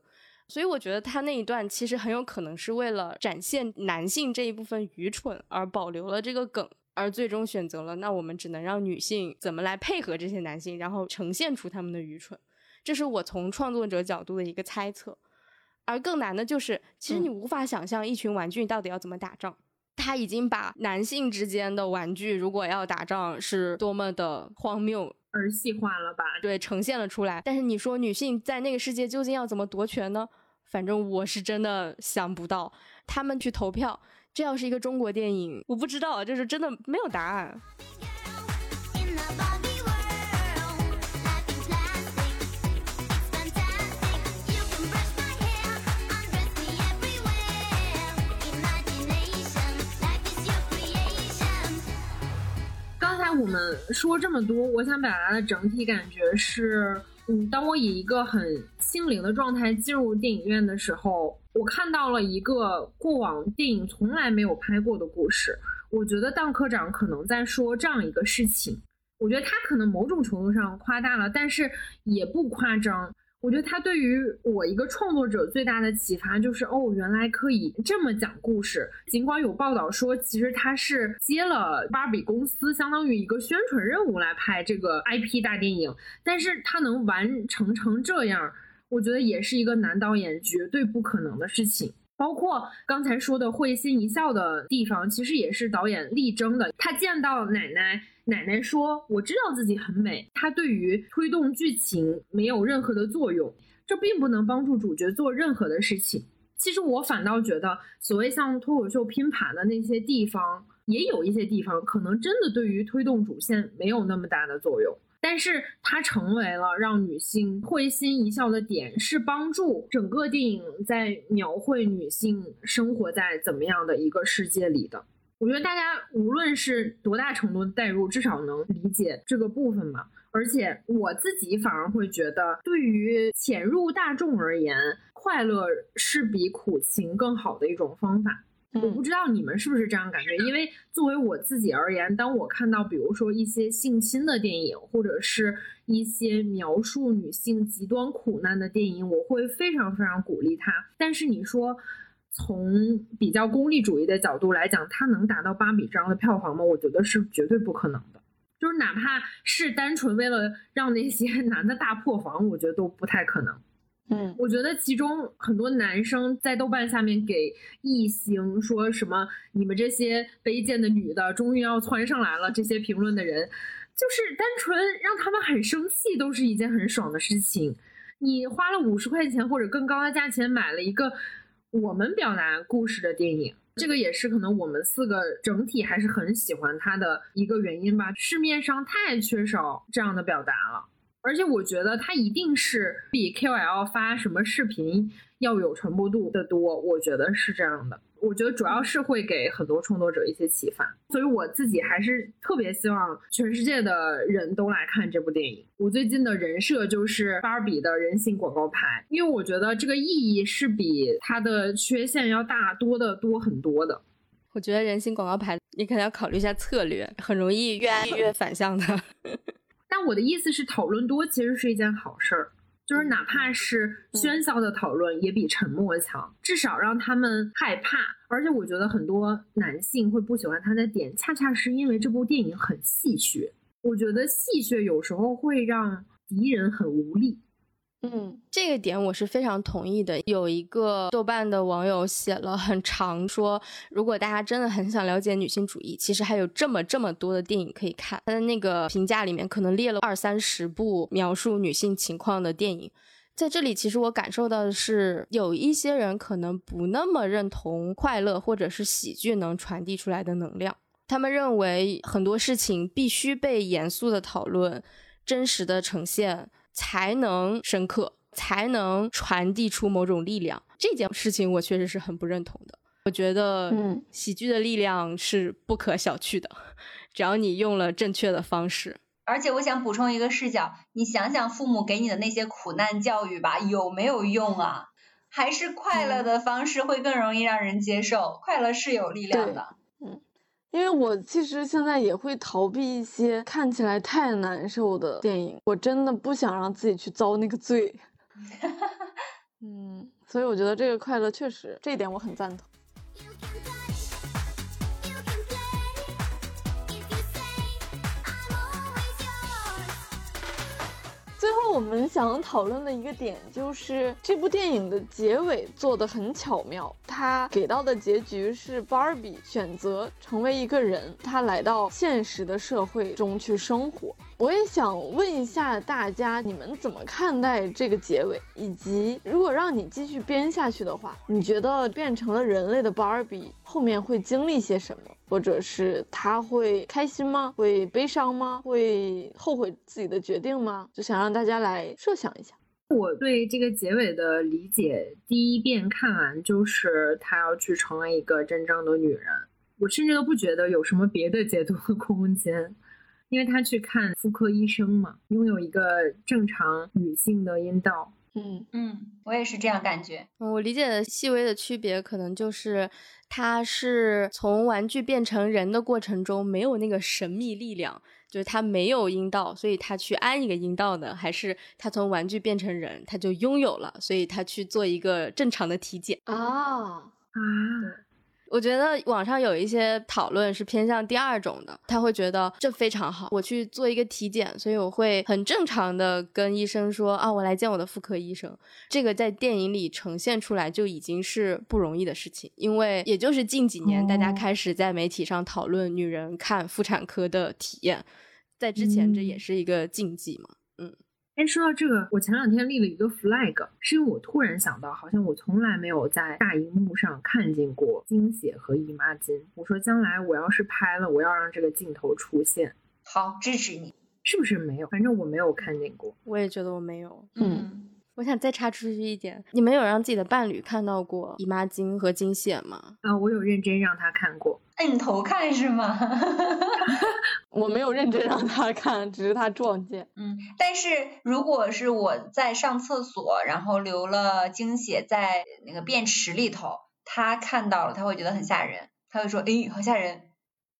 所以我觉得他那一段其实很有可能是为了展现男性这一部分愚蠢而保留了这个梗。而最终选择了那我们只能让女性怎么来配合这些男性，然后呈现出他们的愚蠢。这是我从创作者角度的一个猜测。而更难的就是，其实你无法想象一群玩具到底要怎么打仗。他已经把男性之间的玩具如果要打仗是多么的荒谬儿戏化了吧？对，呈现了出来。但是你说女性在那个世界究竟要怎么夺权呢？反正我是真的想不到。他们去投票，这要是一个中国电影，我不知道，就是真的没有答案。刚才我们说这么多，我想表达的整体感觉是，嗯，当我以一个很心灵的状态进入电影院的时候，我看到了一个过往电影从来没有拍过的故事。我觉得档科长可能在说这样一个事情，我觉得他可能某种程度上夸大了，但是也不夸张。我觉得他对于我一个创作者最大的启发就是，哦，原来可以这么讲故事。尽管有报道说，其实他是接了芭比公司相当于一个宣传任务来拍这个 IP 大电影，但是他能完成成这样，我觉得也是一个男导演绝对不可能的事情。包括刚才说的会心一笑的地方，其实也是导演力争的。他见到奶奶，奶奶说：“我知道自己很美。”他对于推动剧情没有任何的作用，这并不能帮助主角做任何的事情。其实我反倒觉得，所谓像脱口秀拼盘的那些地方，也有一些地方可能真的对于推动主线没有那么大的作用。但是它成为了让女性会心一笑的点，是帮助整个电影在描绘女性生活在怎么样的一个世界里的。我觉得大家无论是多大程度的代入，至少能理解这个部分吧。而且我自己反而会觉得，对于潜入大众而言，快乐是比苦情更好的一种方法。我不嗯知道你们是不是这样感觉，因为作为我自己而言，当我看到比如说一些性侵的电影，或者是一些描述女性极端苦难的电影，我会非常非常鼓励它。但是你说从比较功利主义的角度来讲，它能达到芭比这样的票房吗？我觉得是绝对不可能的。就是哪怕是单纯为了让那些 男的大破防，我觉得都不太可能。嗯我觉得其中很多男生在豆瓣下面给异星说什么“你们这些卑贱的女的终于要窜上来了”，这些评论的人，就是单纯让他们很生气，都是一件很爽的事情。你花了五十块钱或者更高的价钱买了一个我们表达故事的电影，这个也是可能我们四个整体还是很喜欢它的一个原因吧。市面上太缺少这样的表达了。而且我觉得它一定是比 KOL 发什么视频要有传播度的多，我觉得是这样的。我觉得主要是会给很多创作者一些启发，所以我自己还是特别希望全世界的人都来看这部电影。我最近的人设就是芭比的人形广告牌，因为我觉得这个意义是比它的缺陷要大多的多很多的。我觉得人形广告牌，你可能要考虑一下策略，很容易越爱越反向的。但我的意思是，讨论多其实是一件好事儿，就是哪怕是喧嚣的讨论，也比沉默强，至少让他们害怕。而且我觉得很多男性会不喜欢他的点，恰恰是因为这部电影很戏谑。我觉得戏谑有时候会让敌人很无力。嗯这个点我是非常同意的。有一个豆瓣的网友写了很长，说如果大家真的很想了解女性主义，其实还有这么这么多的电影可以看。他的那个评价里面可能列了二三十部描述女性情况的电影。在这里，其实我感受到的是，有一些人可能不那么认同快乐或者是喜剧能传递出来的能量。他们认为很多事情必须被严肃的讨论、真实的呈现，才能深刻，才能传递出某种力量。这件事情我确实是很不认同的。我觉得，嗯喜剧的力量是不可小觑的，只要你用了正确的方式。而且我想补充一个视角，你想想父母给你的那些苦难教育吧，有没有用啊？还是快乐的方式会更容易让人接受，快乐是有力量的。因为我其实现在也会逃避一些看起来太难受的电影，我真的不想让自己去遭那个罪。嗯，所以我觉得这个快乐确实，这一点我很赞同。最后我们想讨论的一个点就是这部电影的结尾做得很巧妙，它给到的结局是芭比选择成为一个人，她来到现实的社会中去生活。我也想问一下大家，你们怎么看待这个结尾？以及如果让你继续编下去的话，你觉得变成了人类的芭比后面会经历些什么？或者是她会开心吗？会悲伤吗？会后悔自己的决定吗？就想让大家来设想一下。我对这个结尾的理解，第一遍看完就是她要去成为一个真正的女人，我甚至都不觉得有什么别的解读的空间。因为她去看妇科医生嘛，拥有一个正常女性的阴道，嗯嗯，我也是这样感觉。嗯我理解的细微的区别，可能就是他是从玩具变成人的过程中没有那个神秘力量，就是他没有阴道，所以他去安一个阴道呢，还是他从玩具变成人，他就拥有了，所以他去做一个正常的体检。啊，啊，我觉得网上有一些讨论是偏向第二种的，他会觉得这非常好，我去做一个体检，所以我会很正常的跟医生说啊，我来见我的妇科医生。这个在电影里呈现出来就已经是不容易的事情，因为也就是近几年大家哦开始在媒体上讨论女人看妇产科的体验，在之前这也嗯是一个禁忌嘛。哎，说到这个，我前两天立了一个 flag，是因为我突然想到，好像我从来没有在大荧幕上看见过经血和姨妈巾。我说将来我要是拍了，我要让这个镜头出现，好，支持你。是不是没有？反正我没有看见过。我也觉得我没有。嗯我想再插出去一点，你们有让自己的伴侣看到过姨妈巾和经血吗？啊，我有认真让他看过。摁头看是吗？我没有认真让他看，只是他撞见。嗯，但是如果是我在上厕所，然后流了精血在那个便池里头，他看到了，他会觉得很吓人，他会说：“诶，好吓人。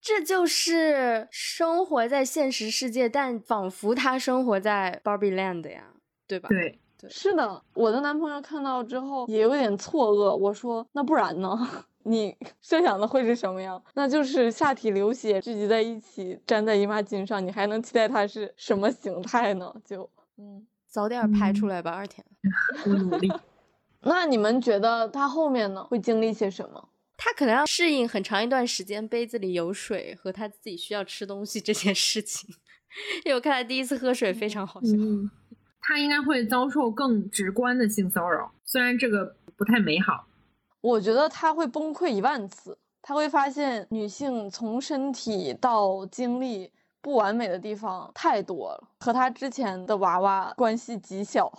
这就是生活在现实世界，但仿佛他生活在 Barbie Land 呀，对吧？对，是的，我的男朋友看到之后也有点错愕。我说：“那不然呢？你 设想的会是什么样？那就是下体流血聚集在一起，粘在姨妈巾上，你还能期待它是什么形态呢？就嗯，早点拍出嗯来吧，二天。我努力。那你们觉得他后面呢会经历些什么？他可能要适应很长一段时间杯子里有水和他自己需要吃东西这件事情，因为我看他第一次喝水非常好笑。嗯，他应该会遭受更直观的性骚扰，虽然这个不太美好。我觉得他会崩溃一万次，他会发现女性从身体到经历不完美的地方太多了，和他之前的娃娃关系极小。”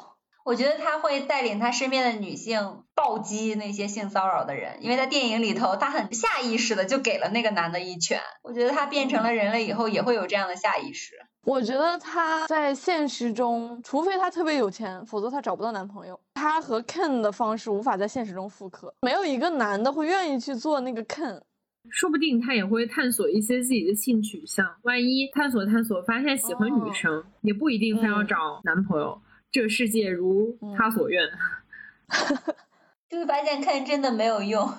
我觉得他会带领他身边的女性暴击那些性骚扰的人，因为在电影里头，他很下意识的就给了那个男的一拳。我觉得他变成了人类以后，也会有这样的下意识。我觉得他在现实中，除非他特别有钱，否则他找不到男朋友。他和 Ken 的方式无法在现实中复刻，没有一个男的会愿意去做那个 Ken。说不定他也会探索一些自己的性取向，万一探索探索发现喜欢女哦生，也不一定非要嗯找男朋友。这个世界如他所愿。就会发现看真的没有用。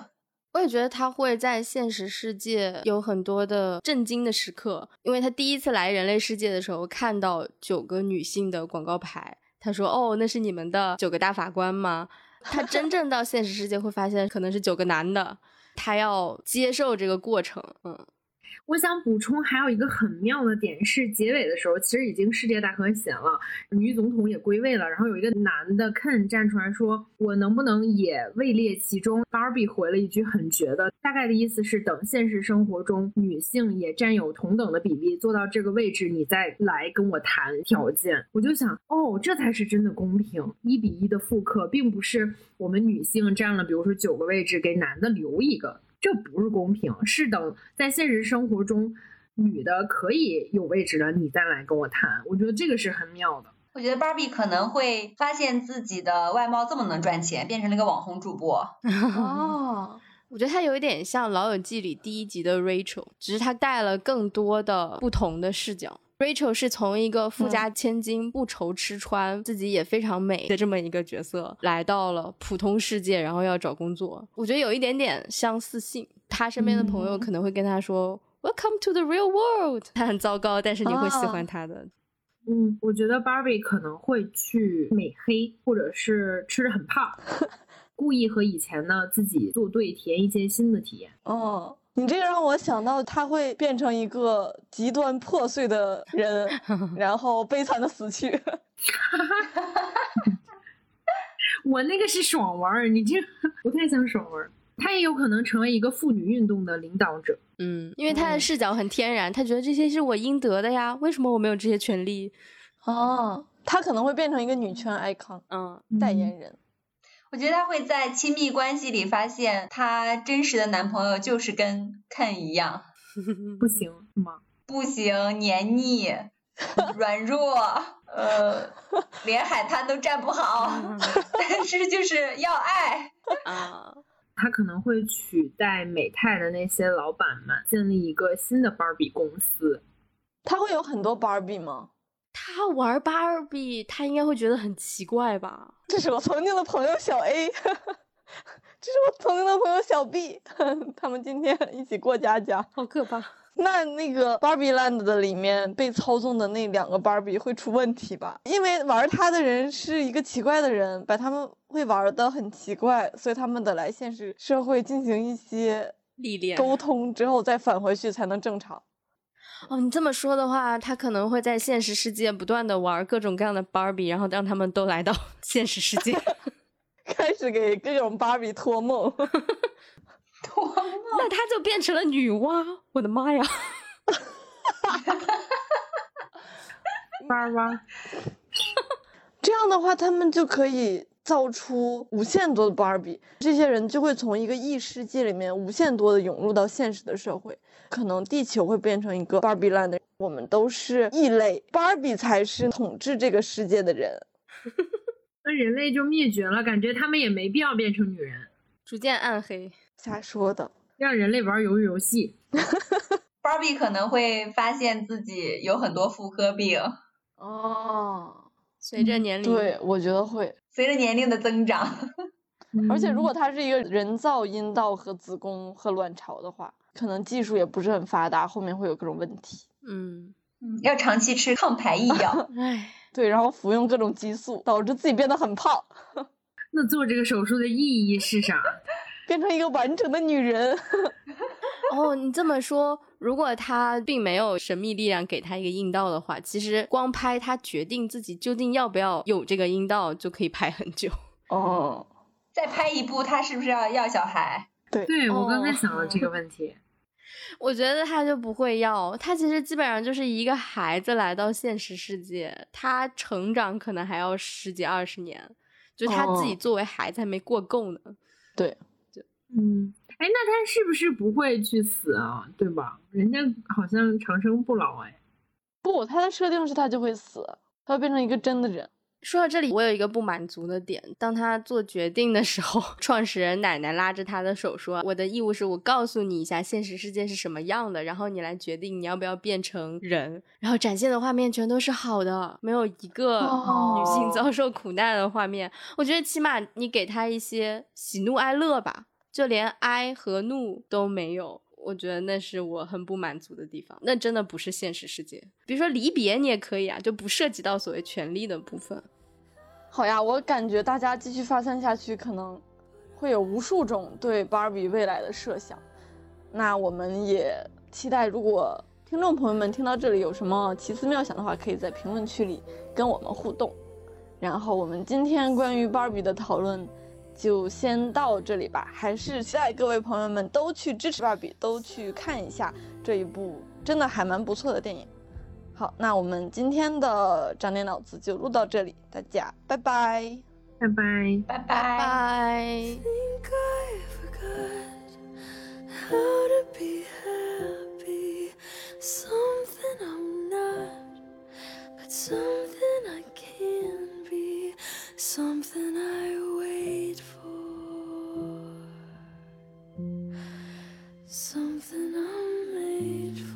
我也觉得他会在现实世界有很多的震惊的时刻，因为他第一次来人类世界的时候看到九个女性的广告牌，他说：“哦，那是你们的九个大法官吗？”他真正到现实世界会发现可能是九个男的，他要接受这个过程。嗯，我想补充还有一个很妙的点是，结尾的时候其实已经世界大和谐了，女总统也归位了，然后有一个男的 Ken 站出来说：“我能不能也位列其中？”Barbie 回了一句很绝的，大概的意思是等现实生活中女性也占有同等的比例，做到这个位置，你再来跟我谈条件。我就想，哦，这才是真的公平，一比一的复刻，并不是我们女性占了，比如说九个位置，给男的留一个。这不是公平，是等在现实生活中，女的可以有位置了，你再来跟我谈。我觉得这个是很妙的。我觉得芭比可能会发现自己的外貌这么能赚钱，变成了一个网红主播。哦，我觉得他有一点像《老友记》里第一集的 Rachel，只是他带了更多的不同的视角。Rachel 是从一个富家千金、不愁吃穿、自己也非常美的这么一个角色，来到了普通世界，然后要找工作。我觉得有一点点相似性。他身边的朋友嗯可能会跟他说、“Welcome to the real world”，他很糟糕，但是你会喜欢他的。嗯，我觉得 Barbie 可能会去美黑，或者是吃的很胖，故意和以前的自己作对，体验一些新的体验。哦，你这个让我想到他会变成一个极端破碎的人，然后悲惨的死去。我那个是爽文儿，你这 不太像爽文儿。他也有可能成为一个妇女运动的领导者。嗯，因为他的嗯视角很天然，他觉得这些是我应得的呀，为什么我没有这些权利？哦，他可能会变成一个女权 icon 嗯，代言人。我觉得她会在亲密关系里发现，她真实的男朋友就是跟 Ken 一样，不行是吗？不行，黏腻、软弱，呃，连海滩都站不好，但是就是要爱。啊，他可能会取代美泰的那些老板们，建立一个新的 Barbie 公司。他会有很多 Barbie 吗？他玩芭比，他应该会觉得很奇怪吧？这是我曾经的朋友小 A，这是我曾经的朋友小 B，他们今天一起过家家。好可怕！那那个 Barbie Land 的里面被操纵的那两个 Barbie 会出问题吧？因为玩它的人是一个奇怪的人，把他们会玩的很奇怪，所以他们得来现实社会进行一些历练沟通之后再返回去才能正常。哦，你这么说的话，他可能会在现实世界不断的玩各种各样的芭比，然后让他们都来到 现实世界。开始给各种芭比托梦，托梦那他就变成了女娲，我的妈呀！妈妈，这样的话他们就可以造出无限多的芭比，这些人就会从一个异世界里面无限多的涌入到现实的社会，可能地球会变成一个 Barbie land，我们都是异类，芭比才是统治这个世界的人。那人类就灭绝了，感觉他们也没必要变成女人，逐渐暗黑。瞎说的，让人类玩鱿鱼游戏。Barbie 可能会发现自己有很多妇科病，哦，随着年龄，对，我觉得会。随着年龄的增长。而且如果嗯它是一个人造阴道和子宫和卵巢的话，可能技术也不是很发达，后面会有各种问题。嗯，嗯，要长期吃抗排异药。唉，对，然后服用各种激素，导致自己变得很胖，那做这个手术的意义是啥？变成一个完整的女人。哦，你这么说，如果他并没有神秘力量给他一个阴道的话，其实光拍他决定自己究竟要不要有这个阴道，就可以拍很久。哦，再拍一部，他是不是要要小孩？对我刚才哦想了这个问题。我觉得他就不会要，他其实基本上就是一个孩子来到现实世界，他成长可能还要十几二十年，就他自己哦作为孩子还没过够呢。对，就嗯，哎，那他是不是不会去死啊？对吧？人家好像长生不老哎。不，他的设定是他就会死，他会变成一个真的人。说到这里，我有一个不满足的点。当他做决定的时候，创始人奶奶拉着他的手说：“我的义务是我告诉你一下现实世界是什么样的，然后你来决定你要不要变成人。”然后展现的画面全都是好的，没有一个女性哦遭受苦难的画面。我觉得起码你给他一些喜怒哀乐吧，就连哀和怒都没有。我觉得那是我很不满足的地方。那真的不是现实世界。比如说离别，你也可以啊，就不涉及到所谓权利的部分。好呀，我感觉大家继续发散下去，可能会有无数种对芭比未来的设想。那我们也期待，如果听众朋友们听到这里有什么奇思妙想的话，可以在评论区里跟我们互动。然后我们今天关于芭比的讨论就先到这里吧，还是期待各位朋友们都去支持芭比，都去看一下这一部真的还蛮不错的电影。好，那我们今天的长点脑子就录到这里，大家拜拜。拜拜。拜拜。拜。think I forgot how to be happy. Something I'm not, but something I can. Something I wait for. Something I'm made for.